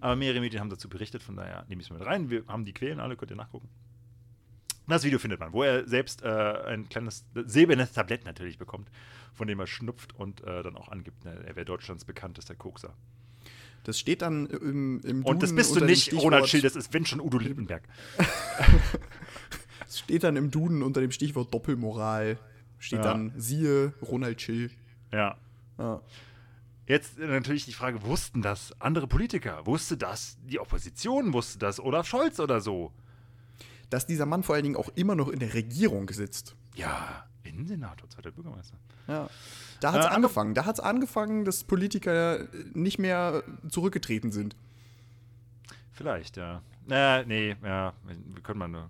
Aber mehrere Medien haben dazu berichtet, von daher nehme ich es mit rein. Wir haben die Quellen alle, könnt ihr nachgucken. Das Video findet man, wo er selbst äh, ein kleines silbernes Tablett natürlich bekommt, von dem er schnupft und äh, dann auch angibt, ne, er wäre Deutschlands bekanntester Kokser. das steht dann im, im Und das Duden bist du nicht, Ronald Schill, das ist wenn schon Udo Lindenberg. Das steht dann im Duden unter dem Stichwort Doppelmoral. Steht Ja. dann, siehe Ronald Schill. Ja. Ja. Jetzt äh, natürlich die Frage, wussten das andere Politiker? Wusste das die Opposition? Wusste das Olaf Scholz oder so? Dass dieser Mann vor allen Dingen auch immer noch in der Regierung sitzt. Ja, Innensenator, zweiter Bürgermeister. Ja. Da hat es Äh, aber- angefangen. Da hat es angefangen, dass Politiker nicht mehr zurückgetreten sind. Vielleicht, ja. Äh, nee, ja, wir können mal eine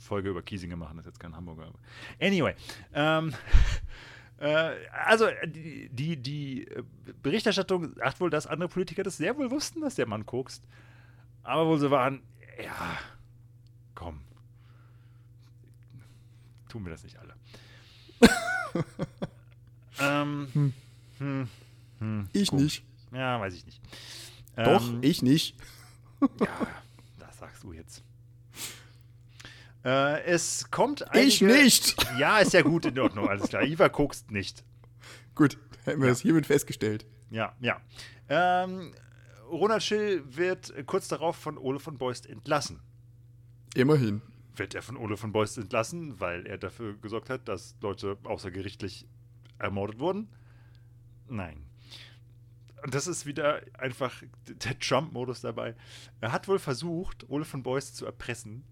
Folge über Kiesinger machen, das ist jetzt kein Hamburger. Anyway, ähm, äh, also die, die, die äh, Berichterstattung sagt wohl, dass andere Politiker das sehr wohl wussten, dass der Mann kokst. Aber wohl so waren, ja, komm, tun wir das nicht alle. ähm, hm, hm, Ich komisch. nicht. Ja, weiß ich nicht. Doch, Ähm, ich nicht. ja, das sagst du jetzt. Äh, es kommt einige, Ich nicht. Ja, ist ja gut in Ordnung, alles klar. Iva guckst nicht. Gut, hätten wir das hiermit festgestellt. Ja, ja. Ähm, Ronald Schill wird kurz darauf von Ole von Beust entlassen. Immerhin. Wird er von Ole von Beust entlassen, weil er dafür gesorgt hat, dass Leute außergerichtlich ermordet wurden? Nein. Und das ist wieder einfach der Trump-Modus dabei. Er hat wohl versucht, Ole von Beust zu erpressen.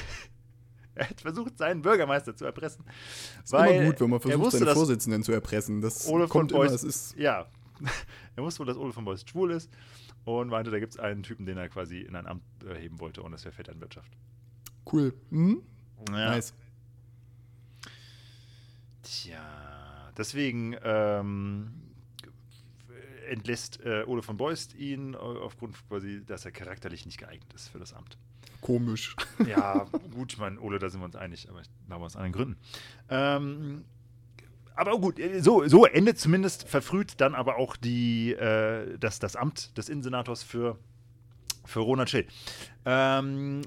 er hat versucht, seinen Bürgermeister zu erpressen. Ist immer gut, wenn man er versucht, wusste, seinen Vorsitzenden zu erpressen. Das Ole von kommt immer, Beust, es ist ja, er wusste wohl, dass Ole von Beust schwul ist und meinte, da gibt es einen Typen, den er quasi in ein Amt äh, heben wollte und das wäre Vetternwirtschaft. Cool. Mhm. Ja. Nice. Tja, deswegen ähm, entlässt äh, Ole von Beust ihn äh, aufgrund quasi, dass er charakterlich nicht geeignet ist für das Amt. Komisch. Ja, gut, ich meine, Ole, da sind wir uns einig, aber ich glaube aus anderen Gründen. Ähm, aber gut, äh, so, so endet zumindest verfrüht dann aber auch die, äh, das, das Amt des Innensenators für, für Ronald Schill. Ähm,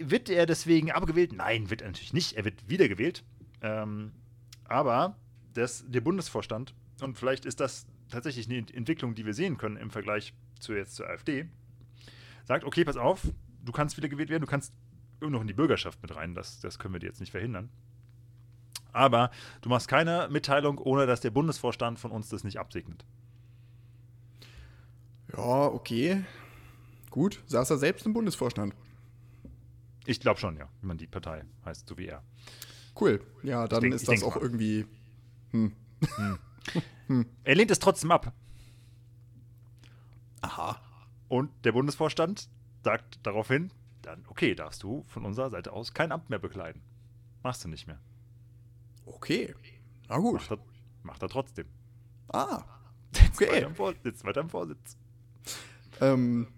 wird er deswegen abgewählt? Nein, wird er natürlich nicht. Er wird wiedergewählt. Ähm, aber das, der Bundesvorstand, und vielleicht ist das tatsächlich eine Entwicklung, die wir sehen können im Vergleich zu jetzt zur AfD, sagt, okay, pass auf, du kannst wiedergewählt werden, du kannst noch in die Bürgerschaft mit rein, das, das können wir dir jetzt nicht verhindern. Aber du machst keine Mitteilung, ohne dass der Bundesvorstand von uns das nicht absegnet. Ja, okay. Gut, saß er selbst im Bundesvorstand. Ich glaube schon, ja, wie man die Partei heißt, so wie er. Cool. Ja, dann denk- ist das auch mal. irgendwie. Er lehnt es trotzdem ab. Aha. Und der Bundesvorstand sagt daraufhin, dann okay, darfst du von unserer Seite aus kein Amt mehr bekleiden. Machst du nicht mehr. Okay. Na gut. Macht er, macht er trotzdem. Ah. Okay. weiter im Vor- Sitzt weiter im Vorsitz. Ähm,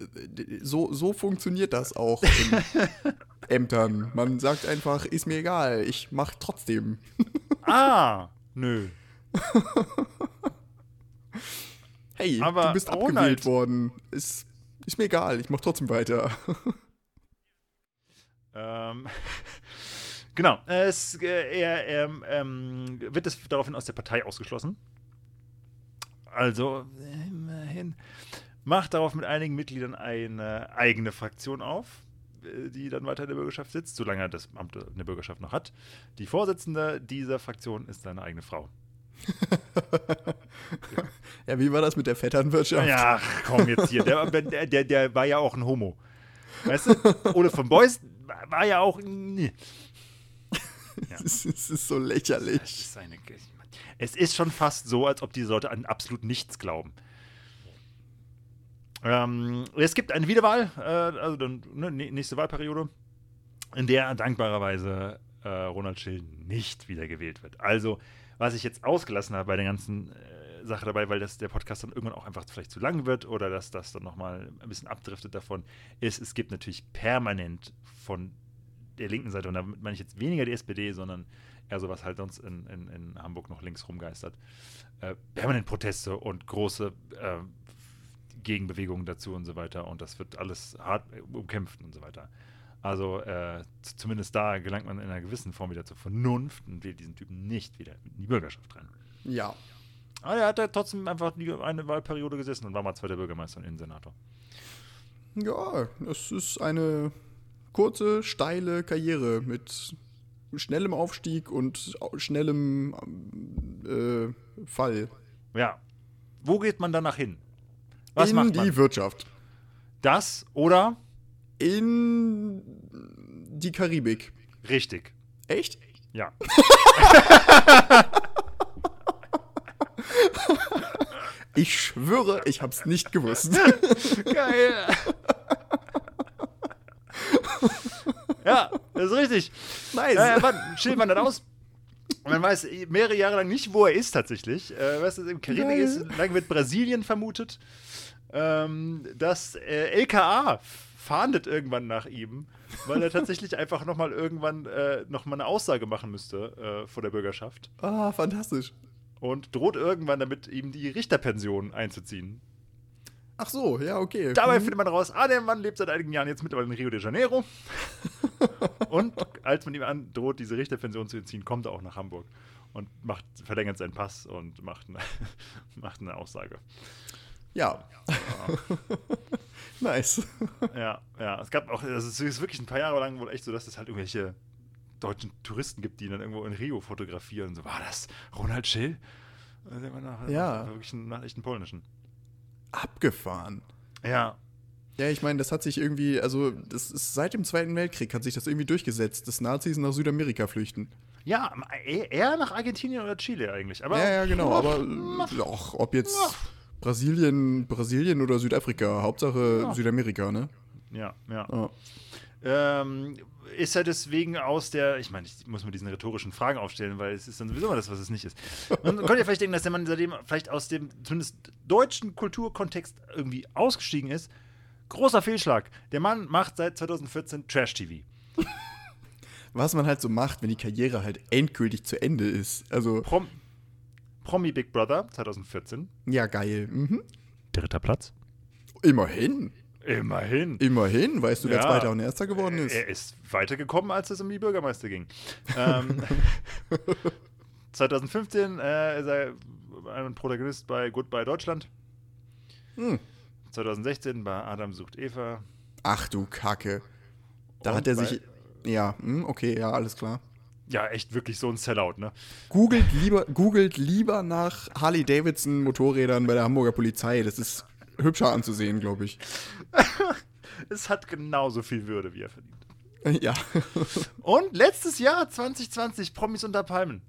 äh, so, so funktioniert das auch in Ämtern. Man sagt einfach, ist mir egal, ich mach trotzdem. Ah, nö. Hey, Aber du bist Ronald- abgewählt worden. Ist, ist mir egal, ich mach trotzdem weiter. Ähm, genau. Es, äh, er ähm, ähm, wird es daraufhin aus der Partei ausgeschlossen. Also, äh, immerhin. Macht darauf mit einigen Mitgliedern eine eigene Fraktion auf, äh, die dann weiter in der Bürgerschaft sitzt, solange er das Amt in der Bürgerschaft noch hat. Die Vorsitzende dieser Fraktion ist seine eigene Frau. Ja, wie war das mit der Vetternwirtschaft? Ja, komm jetzt hier. Der, der, der, der war ja auch ein Homo. Weißt du? Ole von Beuys war ja auch. Nee. Es ist, es ist so lächerlich. ist eine, es ist schon fast so, als ob diese Leute an absolut nichts glauben. Ähm, es gibt eine Wiederwahl, äh, also dann ne, nä- nächste Wahlperiode, in der dankbarerweise äh, Ronald Schill nicht wiedergewählt wird. Also, was ich jetzt ausgelassen habe bei der ganzen äh, Sache dabei, weil das der Podcast dann irgendwann auch einfach vielleicht zu lang wird oder dass das dann nochmal ein bisschen abdriftet davon, ist, es gibt natürlich permanent von der linken Seite, und damit meine ich jetzt weniger die SPD, sondern eher so was halt sonst in, in, in Hamburg noch links rumgeistert, äh, permanent Proteste und große äh, Gegenbewegungen dazu und so weiter. Und das wird alles hart umkämpft und so weiter. Also äh, zumindest da gelangt man in einer gewissen Form wieder zur Vernunft und wählt diesen Typen nicht wieder in die Bürgerschaft rein. Ja. Aber er hat da trotzdem einfach eine Wahlperiode gesessen und war mal zweiter Bürgermeister und Innensenator. Ja, es ist eine kurze, steile Karriere mit schnellem Aufstieg und schnellem ähm, äh, Fall. Ja. Wo geht man danach hin? Was in macht die man? Wirtschaft. Das oder? In die Karibik. Richtig. Echt? Ja. Ich schwöre, ich hab's nicht gewusst. Geil. ja, das ist richtig. nice. Äh, wann, Schild wandert aus. Und man weiß mehrere Jahre lang nicht, wo er ist tatsächlich. Äh, was ist im Karibik ist, lange wird Brasilien vermutet. Ähm, das äh, LKA fahndet irgendwann nach ihm, weil er tatsächlich einfach nochmal irgendwann äh, nochmal eine Aussage machen müsste äh, vor der Bürgerschaft. Ah, fantastisch. Und droht irgendwann damit, ihm die Richterpension einzuziehen. Ach so, ja, okay. Dabei Hm. findet man raus, ah, der Mann lebt seit einigen Jahren jetzt mittlerweile in Rio de Janeiro. und als man ihm androht, diese Richterpension zu entziehen, kommt er auch nach Hamburg und macht, verlängert seinen Pass und macht eine, macht eine Aussage. Ja. nice. Ja, ja. Es gab auch, also es ist wirklich ein paar Jahre lang wohl echt so, dass es halt irgendwelche deutschen Touristen gibt, die dann irgendwo in Rio fotografieren. So, war das Ronald Schill? Nach, Ja. nach wirklich einen, nach echten polnischen. Abgefahren. Ja. Ja, ich meine, das hat sich irgendwie, also das ist seit dem Zweiten Weltkrieg hat sich das irgendwie durchgesetzt, dass Nazis nach Südamerika flüchten. Ja, eher nach Argentinien oder Chile eigentlich. Aber ja, ja, genau. Aber auch, ob jetzt Brasilien, Brasilien oder Südafrika, Hauptsache Ja. Südamerika, ne? Ja, ja. Ja. Ähm, ist er deswegen aus der, ich meine, ich muss mir diesen rhetorischen Fragen aufstellen, weil es ist dann sowieso mal das, was es nicht ist. Man könnte ja vielleicht denken, dass der Mann seitdem vielleicht aus dem zumindest deutschen Kulturkontext irgendwie ausgestiegen ist. Großer Fehlschlag. Der Mann macht seit 2014 Trash-TV. Was man halt so macht, wenn die Karriere halt endgültig zu Ende ist. Also, Prom Promi Big Brother 2014. ja, geil. Mhm. Dritter Platz. Immerhin. Immerhin. Immerhin. Weißt du, wer Ja. Zweiter und Erster geworden ist? Er ist weitergekommen, als es um die Bürgermeister ging. ähm, 2015 äh, ist er ein Protagonist bei Goodbye Deutschland. Hm. 2016 bei Adam sucht Eva. Ach du Kacke. Da Und hat er sich. Ja, hm, okay, ja, alles klar. Ja, echt wirklich so ein Sellout, ne? Googelt lieber, googelt lieber nach Harley Davidson Motorrädern bei der Hamburger Polizei. Das ist hübscher anzusehen, glaube ich. Es hat genauso viel Würde, wie er verdient. Ja. Und letztes Jahr, 2020, Promis unter Palmen.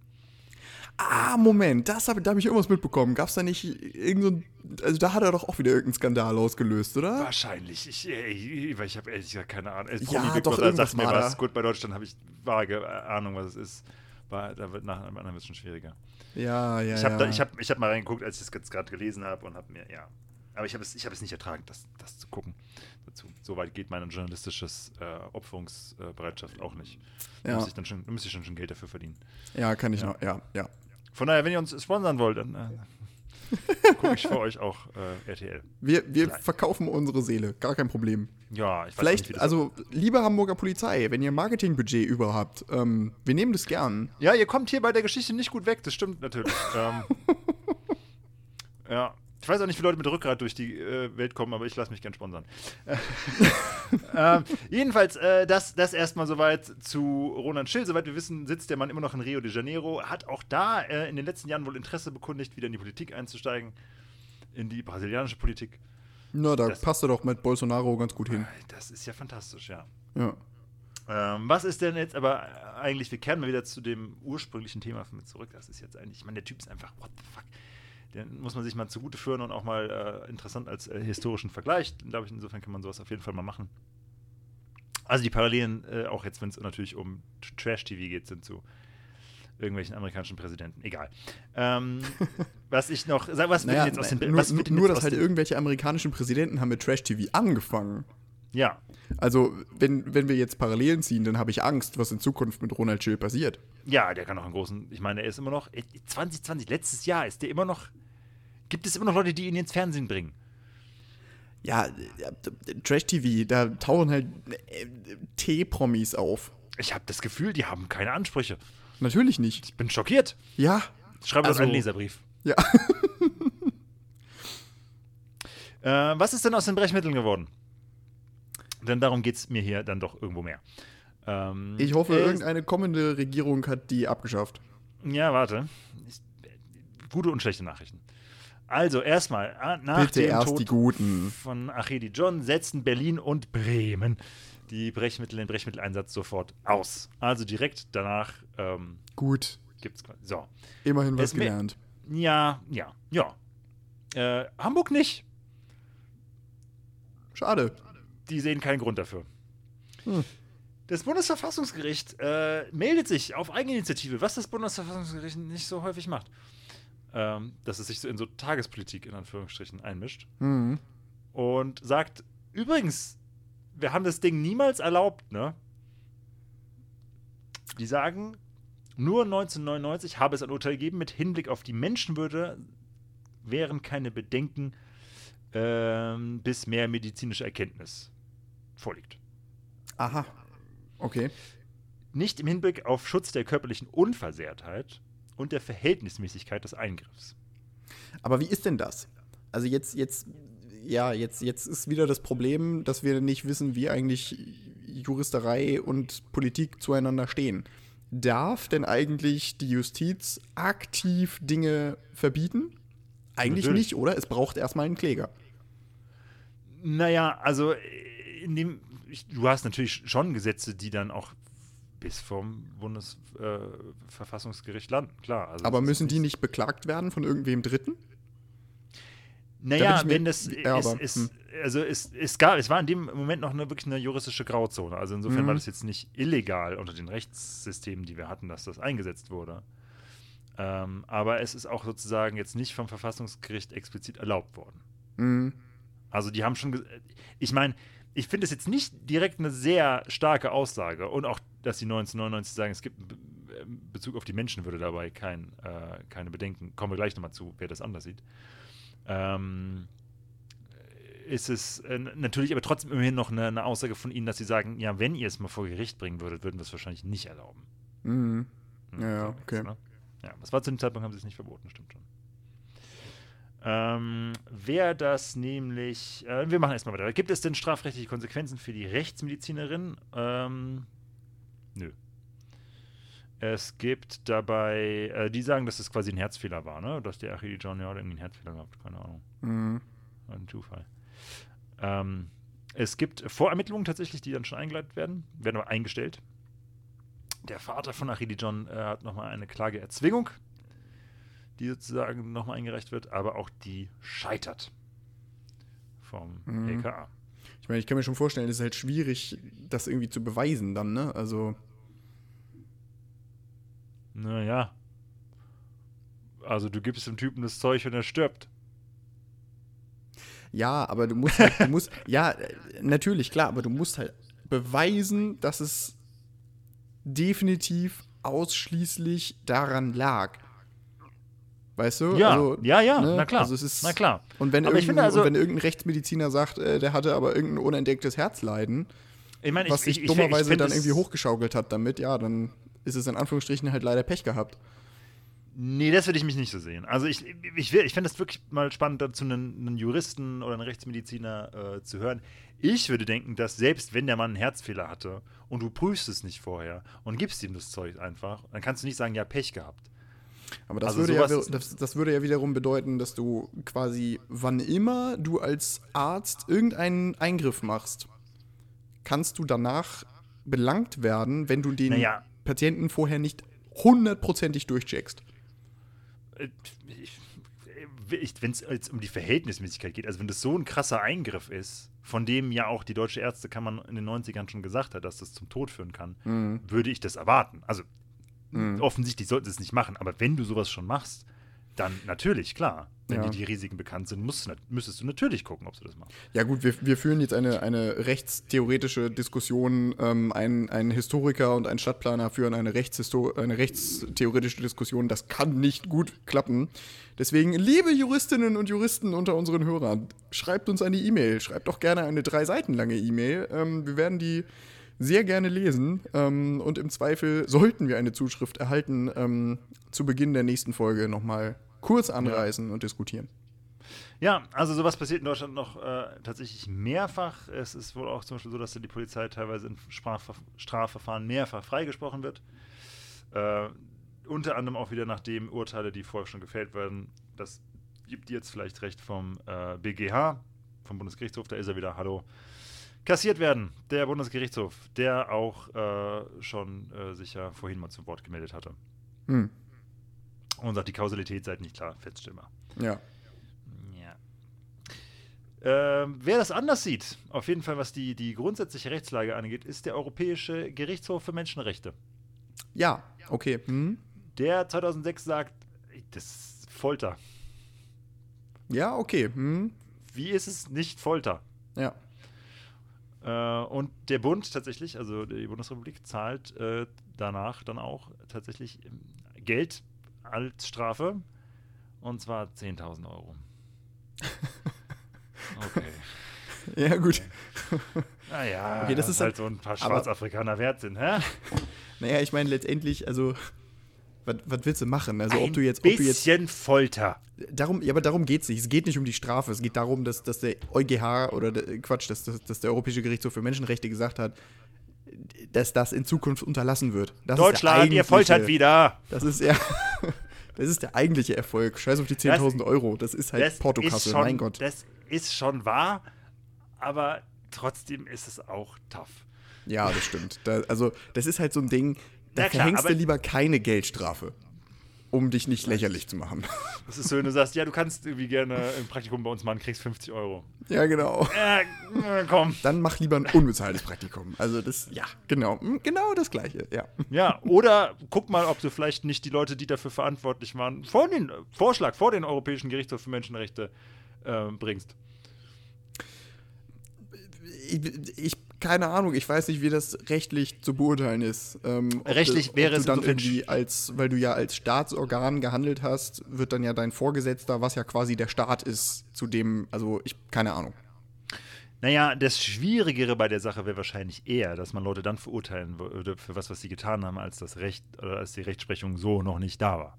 Ah, Moment, das hab, da habe ich irgendwas mitbekommen. Gab es da nicht irgend so ein, Also da hat er doch auch wieder irgendeinen Skandal ausgelöst, oder? Wahrscheinlich. Ich, ich, ich habe ehrlich gesagt keine Ahnung. Ja, doch, Brother irgendwas sagt mir was. Gut, bei Deutschland habe ich vage Ahnung, was es ist. War, da wird nach dem anderen wird es schon schwieriger. Ja, ja, Ich habe ja. ich hab, ich hab mal reingeguckt, als ich das jetzt gerade gelesen habe und habe mir, ja. Aber ich habe es, ich hab es nicht ertragen, das, das zu gucken. Dazu. So weit geht meine journalistisches äh, Opferungsbereitschaft auch nicht. Da Ja. muss ich dann schon, müsste ich schon, schon Geld dafür verdienen. ja, kann ich Ja. noch, ja, ja. Von daher, wenn ihr uns sponsern wollt, dann äh, gucke ich für euch auch äh, RTL. Wir, wir Vielleicht. verkaufen unsere Seele, gar kein Problem. Ja, ich weiß Vielleicht, nicht, also, liebe Hamburger Polizei, wenn ihr Marketingbudget über habt, ähm, wir nehmen das gern. Ja, ihr kommt hier bei der Geschichte nicht gut weg, das stimmt natürlich. ähm, ja. Ich weiß auch nicht, wie Leute mit Rückgrat durch die äh, Welt kommen, aber ich lasse mich gern sponsern. ähm, jedenfalls, äh, das, das erstmal soweit zu Roland Schill. Soweit wir wissen, sitzt der Mann immer noch in Rio de Janeiro. Hat auch da äh, in den letzten Jahren wohl Interesse bekundigt, wieder in die Politik einzusteigen. In die brasilianische Politik. Na, da Das- passt er doch mit Bolsonaro ganz gut hin. Das ist ja fantastisch, ja. Ja. Ähm, was ist denn jetzt aber eigentlich, wir kehren mal wieder zu dem ursprünglichen Thema von mir zurück. Das ist jetzt eigentlich, ich meine, der Typ ist einfach, what the fuck. Den muss man sich mal zugute führen und auch mal äh, interessant als äh, historischen Vergleich. Glaube ich, insofern kann man sowas auf jeden Fall mal machen. Also die Parallelen, äh, auch jetzt, wenn es natürlich um Trash-TV geht, sind zu irgendwelchen amerikanischen Präsidenten. Egal. Ähm, was ich noch, sag, was wird Naja, jetzt aus den nur, nur jetzt dass halt irgendwelche amerikanischen Präsidenten haben mit Trash-TV angefangen. Ja, Also, wenn, wenn wir jetzt Parallelen ziehen, dann habe ich Angst, was in Zukunft mit Ronald Schill passiert. Ja, der kann noch einen großen. Ich meine, er ist immer noch. äh, 2020, letztes Jahr ist der immer noch. Gibt es immer noch Leute, die ihn ins Fernsehen bringen? Ja, äh, Trash-TV, da tauchen halt äh, T-Promis auf. Ich habe das Gefühl, die haben keine Ansprüche. Natürlich nicht. Ich bin schockiert. Ja, Schreibe Also- doch einen Leserbrief. ja. Äh, was ist denn aus den Brechmitteln geworden? Denn darum geht es mir hier dann doch irgendwo mehr. Ähm, Ich hoffe, äh, irgendeine kommende Regierung hat die abgeschafft. Ja, warte. Ich, gute und schlechte Nachrichten. Also, erstmal, äh, nach Bitte dem erst Tod die Guten. von Achedi John setzten Berlin und Bremen die Brechmittel, den Brechmitteleinsatz sofort aus. Also direkt danach ähm, Gut, gibt es. So. immerhin was Es mir- gelernt. Ja, ja, ja. Äh, Hamburg nicht. Schade. Die sehen keinen Grund dafür. Hm. Das Bundesverfassungsgericht äh, meldet sich auf Eigeninitiative, was das Bundesverfassungsgericht nicht so häufig macht. Ähm, dass es sich so in so Tagespolitik in Anführungsstrichen einmischt. Mhm. und sagt: Übrigens, wir haben das Ding niemals erlaubt, ne? Die sagen, nur 1999 habe es ein Urteil gegeben, mit Hinblick auf die Menschenwürde wären keine Bedenken, ähm, bis mehr medizinische Erkenntnis vorliegt. Aha. Okay. Nicht im Hinblick auf Schutz der körperlichen Unversehrtheit und der Verhältnismäßigkeit des Eingriffs. Aber wie ist denn das? Also jetzt, jetzt, ja, jetzt, jetzt ist wieder das Problem, dass wir nicht wissen, wie eigentlich Juristerei und Politik zueinander stehen. Darf denn eigentlich die Justiz aktiv Dinge verbieten? Eigentlich Natürlich. nicht, oder? Es braucht erstmal einen Kläger. Naja, also äh, in dem, du hast natürlich schon Gesetze, die dann auch bis vom Bundesverfassungsgericht äh, landen, klar. Also Aber müssen die nicht beklagt werden von irgendwem Dritten? Naja, Da wenn das ist, ist, hm. also es, es gab, es war in dem Moment noch eine, wirklich eine juristische Grauzone. Also insofern Mhm. war das jetzt nicht illegal unter den Rechtssystemen, die wir hatten, dass das eingesetzt wurde. Ähm, aber es ist auch sozusagen jetzt nicht vom Verfassungsgericht explizit erlaubt worden. Mhm. Also die haben schon, ich meine, ich finde es jetzt nicht direkt eine sehr starke Aussage und auch, dass die 1999 sagen, es gibt in in Bezug auf die Menschenwürde dabei kein, äh, keine Bedenken. Kommen wir gleich nochmal zu, wer das anders sieht. Ähm, ist es äh, natürlich aber trotzdem immerhin noch eine, eine Aussage von ihnen, dass sie sagen, ja, wenn ihr es mal vor Gericht bringen würdet, würden wir es wahrscheinlich nicht erlauben. Mhm. Hm, Ja, ja, okay. ne? Ja, das war zu dem Zeitpunkt, haben sie es nicht verboten, stimmt schon. Ähm, wer das nämlich, äh, wir machen erstmal weiter. Gibt es denn strafrechtliche Konsequenzen für die Rechtsmedizinerin? Ähm, nö. Es gibt dabei, äh, die sagen, dass es quasi ein Herzfehler war, ne? Dass der Achille John ja irgendwie einen Herzfehler gehabt, keine Ahnung. Mhm. Ein Zufall. Ähm, es gibt Vorermittlungen tatsächlich, die dann schon eingeleitet werden, werden aber eingestellt. Der Vater von Achille John äh, hat nochmal eine Klageerzwingung, die sozusagen nochmal eingereicht wird, aber auch die scheitert vom Mhm. LKA. Ich meine, ich kann mir schon vorstellen, es ist halt schwierig, das irgendwie zu beweisen dann, ne? Also, Naja. Also du gibst dem Typen das Zeug und er stirbt. ja, aber du musst halt, du musst, ja, äh, natürlich, klar, aber du musst halt beweisen, dass es definitiv ausschließlich daran lag. Weißt du? Ja, Also, ja, ja, ne? na klar. Also es ist, na klar. Und wenn, Aber irgendein, also- wenn irgendein Rechtsmediziner sagt, äh, der hatte aber irgendein unentdecktes Herzleiden, Ich meine, was ich, sich ich, dummerweise dann irgendwie hochgeschaukelt hat damit, ja, dann ist es in Anführungsstrichen halt leider Pech gehabt. Nee, das würde ich mich nicht so sehen. Also ich, ich, ich fände es wirklich mal spannend, dazu einen, einen Juristen oder einen Rechtsmediziner äh, zu hören. Ich würde denken, dass selbst wenn der Mann einen Herzfehler hatte und du prüfst es nicht vorher und gibst ihm das Zeug einfach, dann kannst du nicht sagen, ja, Pech gehabt. Aber das, Also würde ja, das, das würde ja wiederum bedeuten, dass du quasi, wann immer du als Arzt irgendeinen Eingriff machst, kannst du danach belangt werden, wenn du den Naja. Patienten vorher nicht hundertprozentig durchcheckst. Äh, Wenn es jetzt um die Verhältnismäßigkeit geht, also wenn das so ein krasser Eingriff ist, von dem ja auch die Deutsche Ärztekammer in den 90ern schon gesagt hat, dass das zum Tod führen kann, Mhm. würde ich das erwarten. Also offensichtlich sollten sie es nicht machen, aber wenn du sowas schon machst, dann natürlich, klar. Wenn Ja. dir die Risiken bekannt sind, musst, müsstest du natürlich gucken, ob du das machst. Ja gut, wir, wir führen jetzt eine, eine rechtstheoretische Diskussion. Ähm, ein, ein Historiker und ein Stadtplaner führen eine, eine rechtstheoretische Diskussion. Das kann nicht gut klappen. Deswegen, liebe Juristinnen und Juristen unter unseren Hörern, schreibt uns eine E-Mail. Schreibt doch gerne eine drei Seiten lange E-Mail. Ähm, wir werden die sehr gerne lesen. Ähm, und im Zweifel sollten wir eine Zuschrift erhalten, ähm, zu Beginn der nächsten Folge nochmal kurz anreißen und diskutieren. Ja, also sowas passiert in Deutschland noch äh, tatsächlich mehrfach. Es ist wohl auch zum Beispiel so, dass die Polizei teilweise in Strafver Strafverfahren mehrfach freigesprochen wird. Äh, unter anderem auch wieder nachdem Urteile, die vorher schon gefällt werden, das gibt jetzt vielleicht recht vom äh, BGH, vom Bundesgerichtshof, da ist er wieder, hallo, kassiert werden. Der Bundesgerichtshof, der auch äh, schon äh, sich ja vorhin mal zu Wort gemeldet hatte. Hm. Und sagt, die Kausalität sei nicht klar feststellbar. Ja. Ja. Ähm, wer das anders sieht, auf jeden Fall was die, die grundsätzliche Rechtslage angeht, ist der Europäische Gerichtshof für Menschenrechte. Ja, okay. Hm. Der 2006 sagt, das ist Folter. Ja, okay. Hm. Wie ist es nicht Folter? Ja. Äh, und der Bund tatsächlich, also die Bundesrepublik, zahlt äh, danach dann auch tatsächlich ähm, Geld als Strafe. Und zwar 10.000 Euro. Okay. Ja, gut. Naja, Okay, das das ist halt halt- so ein paar aber- Schwarzafrikaner wert sind, hä? Naja, ich meine letztendlich, also, was was willst du machen? Also, ob Ein du jetzt, ob du jetzt, bisschen Folter. darum, ja, aber darum geht es nicht. Es geht nicht um die Strafe. Es geht darum, dass, dass der EuGH oder der, Quatsch, dass, dass, dass der Europäische Gerichtshof für Menschenrechte gesagt hat, dass das in Zukunft unterlassen wird. Das Deutschland, ihr foltert wieder. Das ist ja, das ist der eigentliche Erfolg. Scheiß auf die 10.000 Euro. Das ist halt Das Portokasse, mein Gott. Das ist schon wahr, aber trotzdem ist es auch tough. Ja, das stimmt. Da, also, das ist halt so ein Ding, da Ja, klar, verhängst du lieber keine Geldstrafe, um dich nicht lächerlich zu machen. Das ist so, wenn du sagst, ja, du kannst irgendwie gerne ein Praktikum bei uns machen, kriegst 50 Euro. ja, genau. Äh, äh, komm. Dann mach lieber ein unbezahltes Praktikum. Also das, ja, genau, Hm, genau das Gleiche, ja. Ja, oder guck mal, ob du vielleicht nicht die Leute, die dafür verantwortlich waren, vor den Vorschlag vor den Europäischen Gerichtshof für Menschenrechte äh, bringst. Ich, ich, keine Ahnung, ich weiß nicht, wie das rechtlich zu beurteilen ist. Ähm, Rechtlich du, wäre es dann irgendwie als, weil du ja als Staatsorgan gehandelt hast, wird dann ja dein Vorgesetzter, was ja quasi der Staat ist, zu dem, also ich, keine Ahnung. Naja, das Schwierigere bei der Sache wäre wahrscheinlich eher, dass man Leute dann verurteilen würde für was, was sie getan haben, als das Recht oder als die Rechtsprechung so noch nicht da war.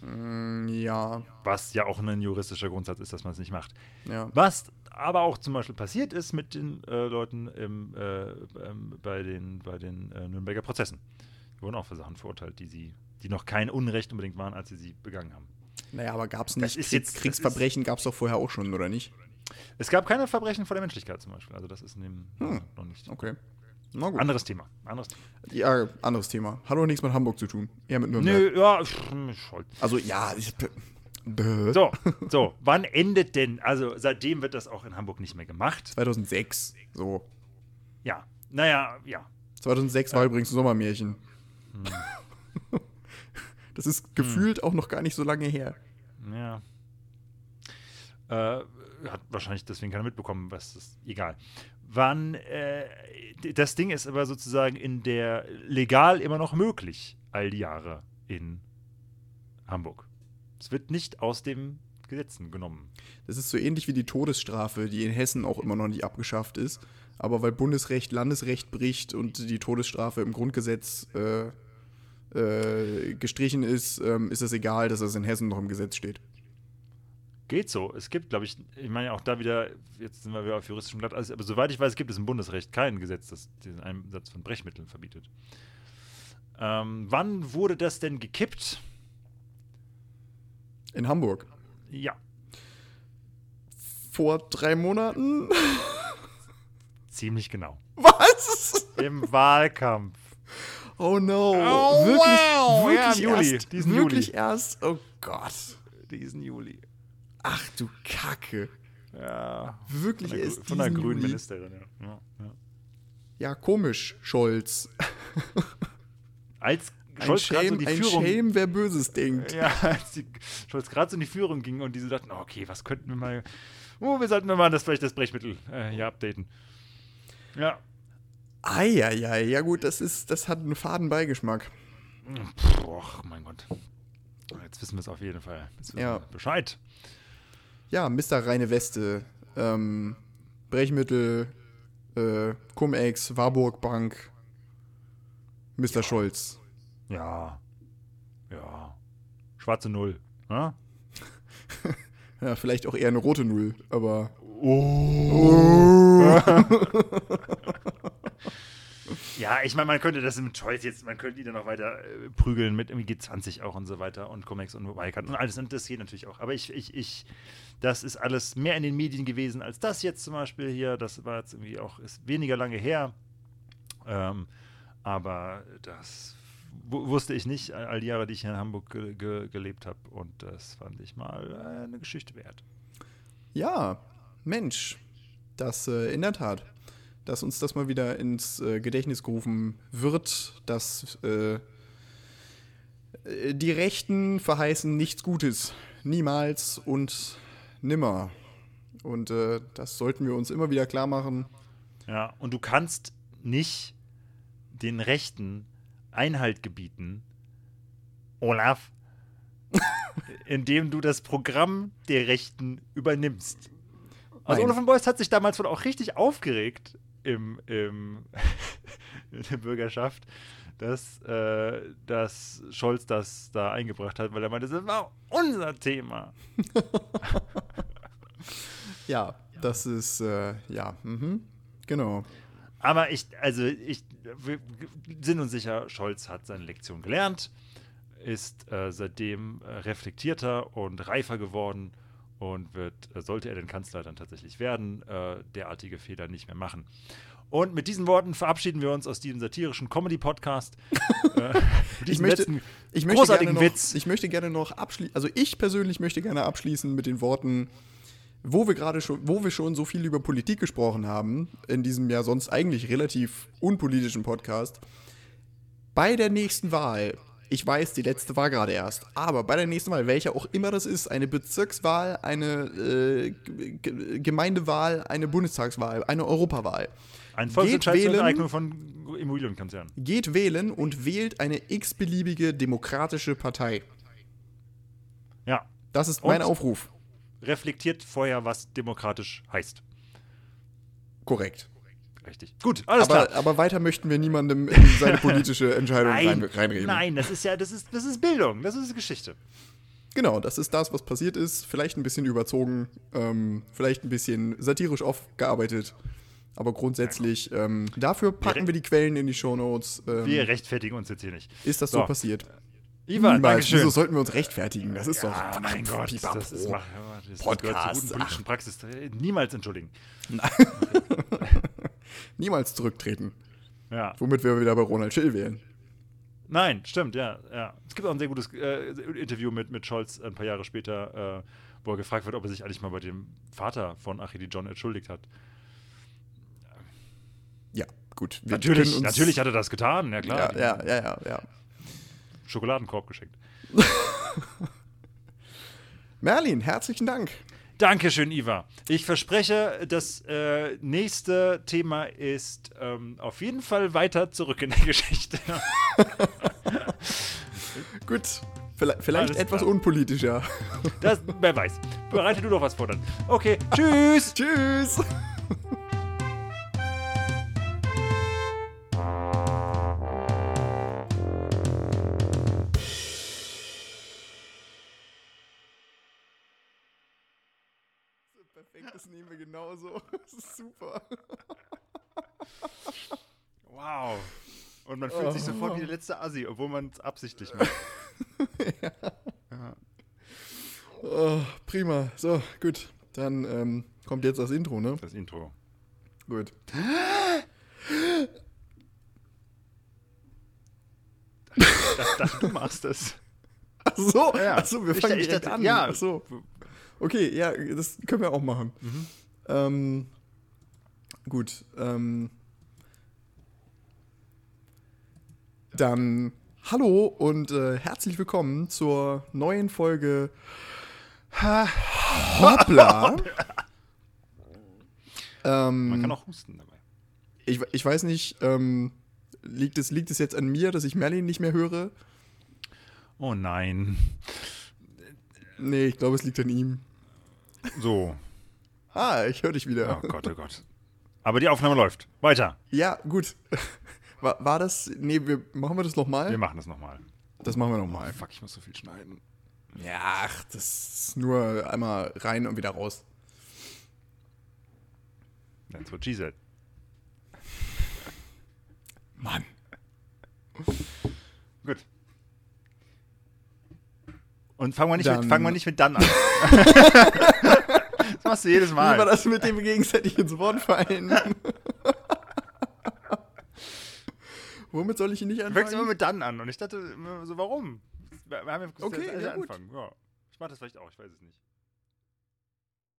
Hm, Ja, Was ja auch ein juristischer Grundsatz ist, dass man es nicht macht. ja. Was aber auch zum Beispiel passiert ist mit den äh, Leuten im, äh, ähm, bei den, bei den äh, Nürnberger Prozessen. Die wurden auch für Sachen verurteilt, die sie, die noch kein Unrecht unbedingt waren, als sie sie begangen haben. Naja, aber gab es nicht ist Kriegs jetzt- Kriegsverbrechen, gab es doch vorher auch schon, oder nicht? Es gab keine Verbrechen vor der Menschlichkeit zum Beispiel. Also das ist in dem Hm. noch nicht. Okay. Anderes Thema. Anderes Thema. Ja, anderes Thema. Hat auch nichts mit Hamburg zu tun. Eher mit Nürnberg. Nö, ja, pff. Also ja, ich, Bäh. So, so, wann endet denn? Also seitdem wird das auch in Hamburg nicht mehr gemacht. 2006. So. Ja, naja, ja. 2006 war übrigens ein Sommermärchen. Hm. Das ist gefühlt auch noch gar nicht so lange her. Ja. Äh, hat wahrscheinlich deswegen keiner mitbekommen, was das. Egal. Wann, äh, das Ding ist aber sozusagen in der legal immer noch möglich, all die Jahre in Hamburg. Es wird nicht aus den Gesetzen genommen. Das ist so ähnlich wie die Todesstrafe, die in Hessen auch immer noch nicht abgeschafft ist. Aber weil Bundesrecht Landesrecht bricht und die Todesstrafe im Grundgesetz äh, äh, gestrichen ist, ähm, ist es egal, dass es in Hessen noch im Gesetz steht. Geht so. Es gibt, glaube ich, ich meine auch da wieder, jetzt sind wir wieder auf juristischem Blatt, also, aber soweit ich weiß, gibt es im Bundesrecht kein Gesetz, das den Einsatz von Brechmitteln verbietet. Ähm, wann wurde das denn gekippt? In Hamburg. Ja, Vor drei Monaten? ziemlich genau. Was? Im Wahlkampf. Oh no. Oh, wirklich, wow. wirklich Ja, Juli, Erst, diesen wirklich Juli. erst. Oh Gott. Diesen Juli. Ach du Kacke. Ja. Wirklich Von der, erst von der diesen grünen Juli. Ministerin, ja. ja, ja. Komisch, Scholz. Als Scholz gerade so die ein Führung. Shame, wer Böses denkt. Ja, als die Scholz gerade so in die Führung ging und diese dachten, oh, okay, was könnten wir mal. Oh, wir sollten mal das vielleicht das Brechmittel äh, hier updaten. Ja. Eieiei, ja gut, das ist, das hat einen faden Beigeschmack. Och, mein Gott. Jetzt wissen wir es auf jeden Fall. Ja. Bescheid. Ja, Mr. Reine Weste, ähm, Brechmittel, äh, Cum-Ex, Warburg Bank, Mr. Scholz. Ja. Ja. Schwarze Null. Ja? Ja, vielleicht auch eher eine rote Null, aber. Ja, ich meine, man könnte das mit Scholz jetzt, man könnte die dann noch weiter äh, prügeln mit irgendwie G20 auch und so weiter und Comex und Wirecard und alles. Und das geht natürlich auch. Aber ich, ich, ich, das ist alles mehr in den Medien gewesen als das jetzt zum Beispiel hier. Das war jetzt irgendwie auch, ist weniger lange her. Ähm, aber das wusste ich nicht, all die Jahre, die ich hier in Hamburg ge ge gelebt habe. Und das fand ich mal eine Geschichte wert. Ja, Mensch, das äh, in der Tat. Dass uns das mal wieder ins äh, Gedächtnis gerufen wird, dass äh, äh, die Rechten verheißen nichts Gutes. Niemals und nimmer. Und äh, das sollten wir uns immer wieder klar machen. Ja, und du kannst nicht den Rechten Einhalt gebieten, Olaf, indem du das Programm der Rechten übernimmst. Also. Olaf von Beuys hat sich damals wohl auch richtig aufgeregt im, im in der Bürgerschaft, dass, äh, dass Scholz das da eingebracht hat, weil er meinte, das war unser Thema. Ja, das ist, äh, ja, mhm. genau. Aber ich, also ich, wir sind uns sicher, Scholz hat seine Lektion gelernt, ist äh, seitdem äh, reflektierter und reifer geworden und wird, äh, sollte er den Kanzler dann tatsächlich werden, äh, derartige Fehler nicht mehr machen. Und mit diesen Worten verabschieden wir uns aus diesem satirischen Comedy-Podcast. äh, Ich möchte, ich möchte großartigen gerne noch, Witz. Ich möchte gerne noch abschließen, also ich persönlich möchte gerne abschließen mit den Worten, wo wir gerade schon, wo wir schon so viel über Politik gesprochen haben, in diesem ja sonst eigentlich relativ unpolitischen Podcast. Bei der nächsten Wahl, ich weiß, die letzte war gerade erst, aber bei der nächsten Wahl, welcher auch immer das ist, eine Bezirkswahl, eine äh, Gemeindewahl, eine Bundestagswahl, eine Europawahl. Ein Geht Volksentscheid zur wählen. Enteignung von Immobilienkonzernen. Geht wählen und wählt eine x-beliebige demokratische Partei. Ja, Das ist mein Und? Aufruf. Reflektiert vorher, was demokratisch heißt. Korrekt. Richtig. Gut, alles klar. Aber, aber weiter möchten wir niemandem in seine politische Entscheidung rein, reinreden. nein, das ist ja, das ist, das ist Bildung, das ist Geschichte. Genau, das ist das, was passiert ist. Vielleicht ein bisschen überzogen, ähm, vielleicht ein bisschen satirisch aufgearbeitet. Aber grundsätzlich, ähm, dafür packen wir die Quellen in die Shownotes. Ähm, Wir rechtfertigen uns jetzt hier nicht. ist das so, So. passiert? Ivan, Niemals. Dankeschön. Wieso sollten wir uns rechtfertigen? Das ist doch. Ah, mein Gott, das, ist, mach- das gehört zur Podcast. guten Praxis. Niemals entschuldigen. Niemals zurücktreten. Ja. Womit wir wieder bei Ronald Schill wählen. Nein, stimmt, ja, ja. Es gibt auch ein sehr gutes äh, Interview mit, mit Scholz ein paar Jahre später, äh, wo er gefragt wird, ob er sich eigentlich mal bei dem Vater von Achidi John entschuldigt hat. Ja, gut. Wir Natürlich, natürlich hat er das getan, ja klar. Ja, ja, ja, ja, ja. Schokoladenkorb geschenkt. Merlin, herzlichen Dank. Dankeschön, Iva. Ich verspreche, das äh, nächste Thema ist ähm, auf jeden Fall weiter zurück in der Geschichte. Gut. Vielleicht, vielleicht etwas klar. unpolitischer. Das, wer weiß. Bereite du doch was vor dann. Okay, tschüss. Tschüss. Genauso. Das ist super. Wow. Und man fühlt sich sofort wie der letzte Assi, obwohl man es absichtlich macht. Oh, prima. So, gut. Dann ähm, kommt jetzt das Intro, ne? Das Intro. Gut. Ich dachte, du machst das. Ach so, Ja. ach so wir Ich fangen dachte- ich direkt dachte- an. ja. Ach so. Okay, ja, das können wir auch machen. Mhm. Ähm, gut. Ähm, dann hallo und äh, herzlich willkommen zur neuen Folge Hoppla. ähm, Man kann auch husten dabei. ich, ich weiß nicht, ähm, liegt, es, liegt es jetzt an mir, dass ich Merlin nicht mehr höre? Oh nein. Nee, ich glaube, es liegt an ihm. So. Ah, ich höre dich wieder. Oh Gott, oh Gott. Aber die Aufnahme läuft. Weiter. Ja, gut. War, war das. Nee, wir, machen wir das nochmal? Wir machen das nochmal. Das machen wir nochmal. Fuck, ich muss so viel schneiden. Ja, ach, das ist nur einmal rein und wieder raus. That's what she said. Mann. Gut. Und fangen wir nicht, Dann- mit, fangen wir nicht mit dann an. machst du jedes Mal. das mit dem gegenseitig ins Wort fallen? Womit soll ich ihn nicht Du fängst immer anfangen? mit dann an. Und ich dachte so, warum? Wir haben ja gesagt, Okay, ja, gut. anfangen. Ja. Ich mach das vielleicht auch, ich weiß es nicht.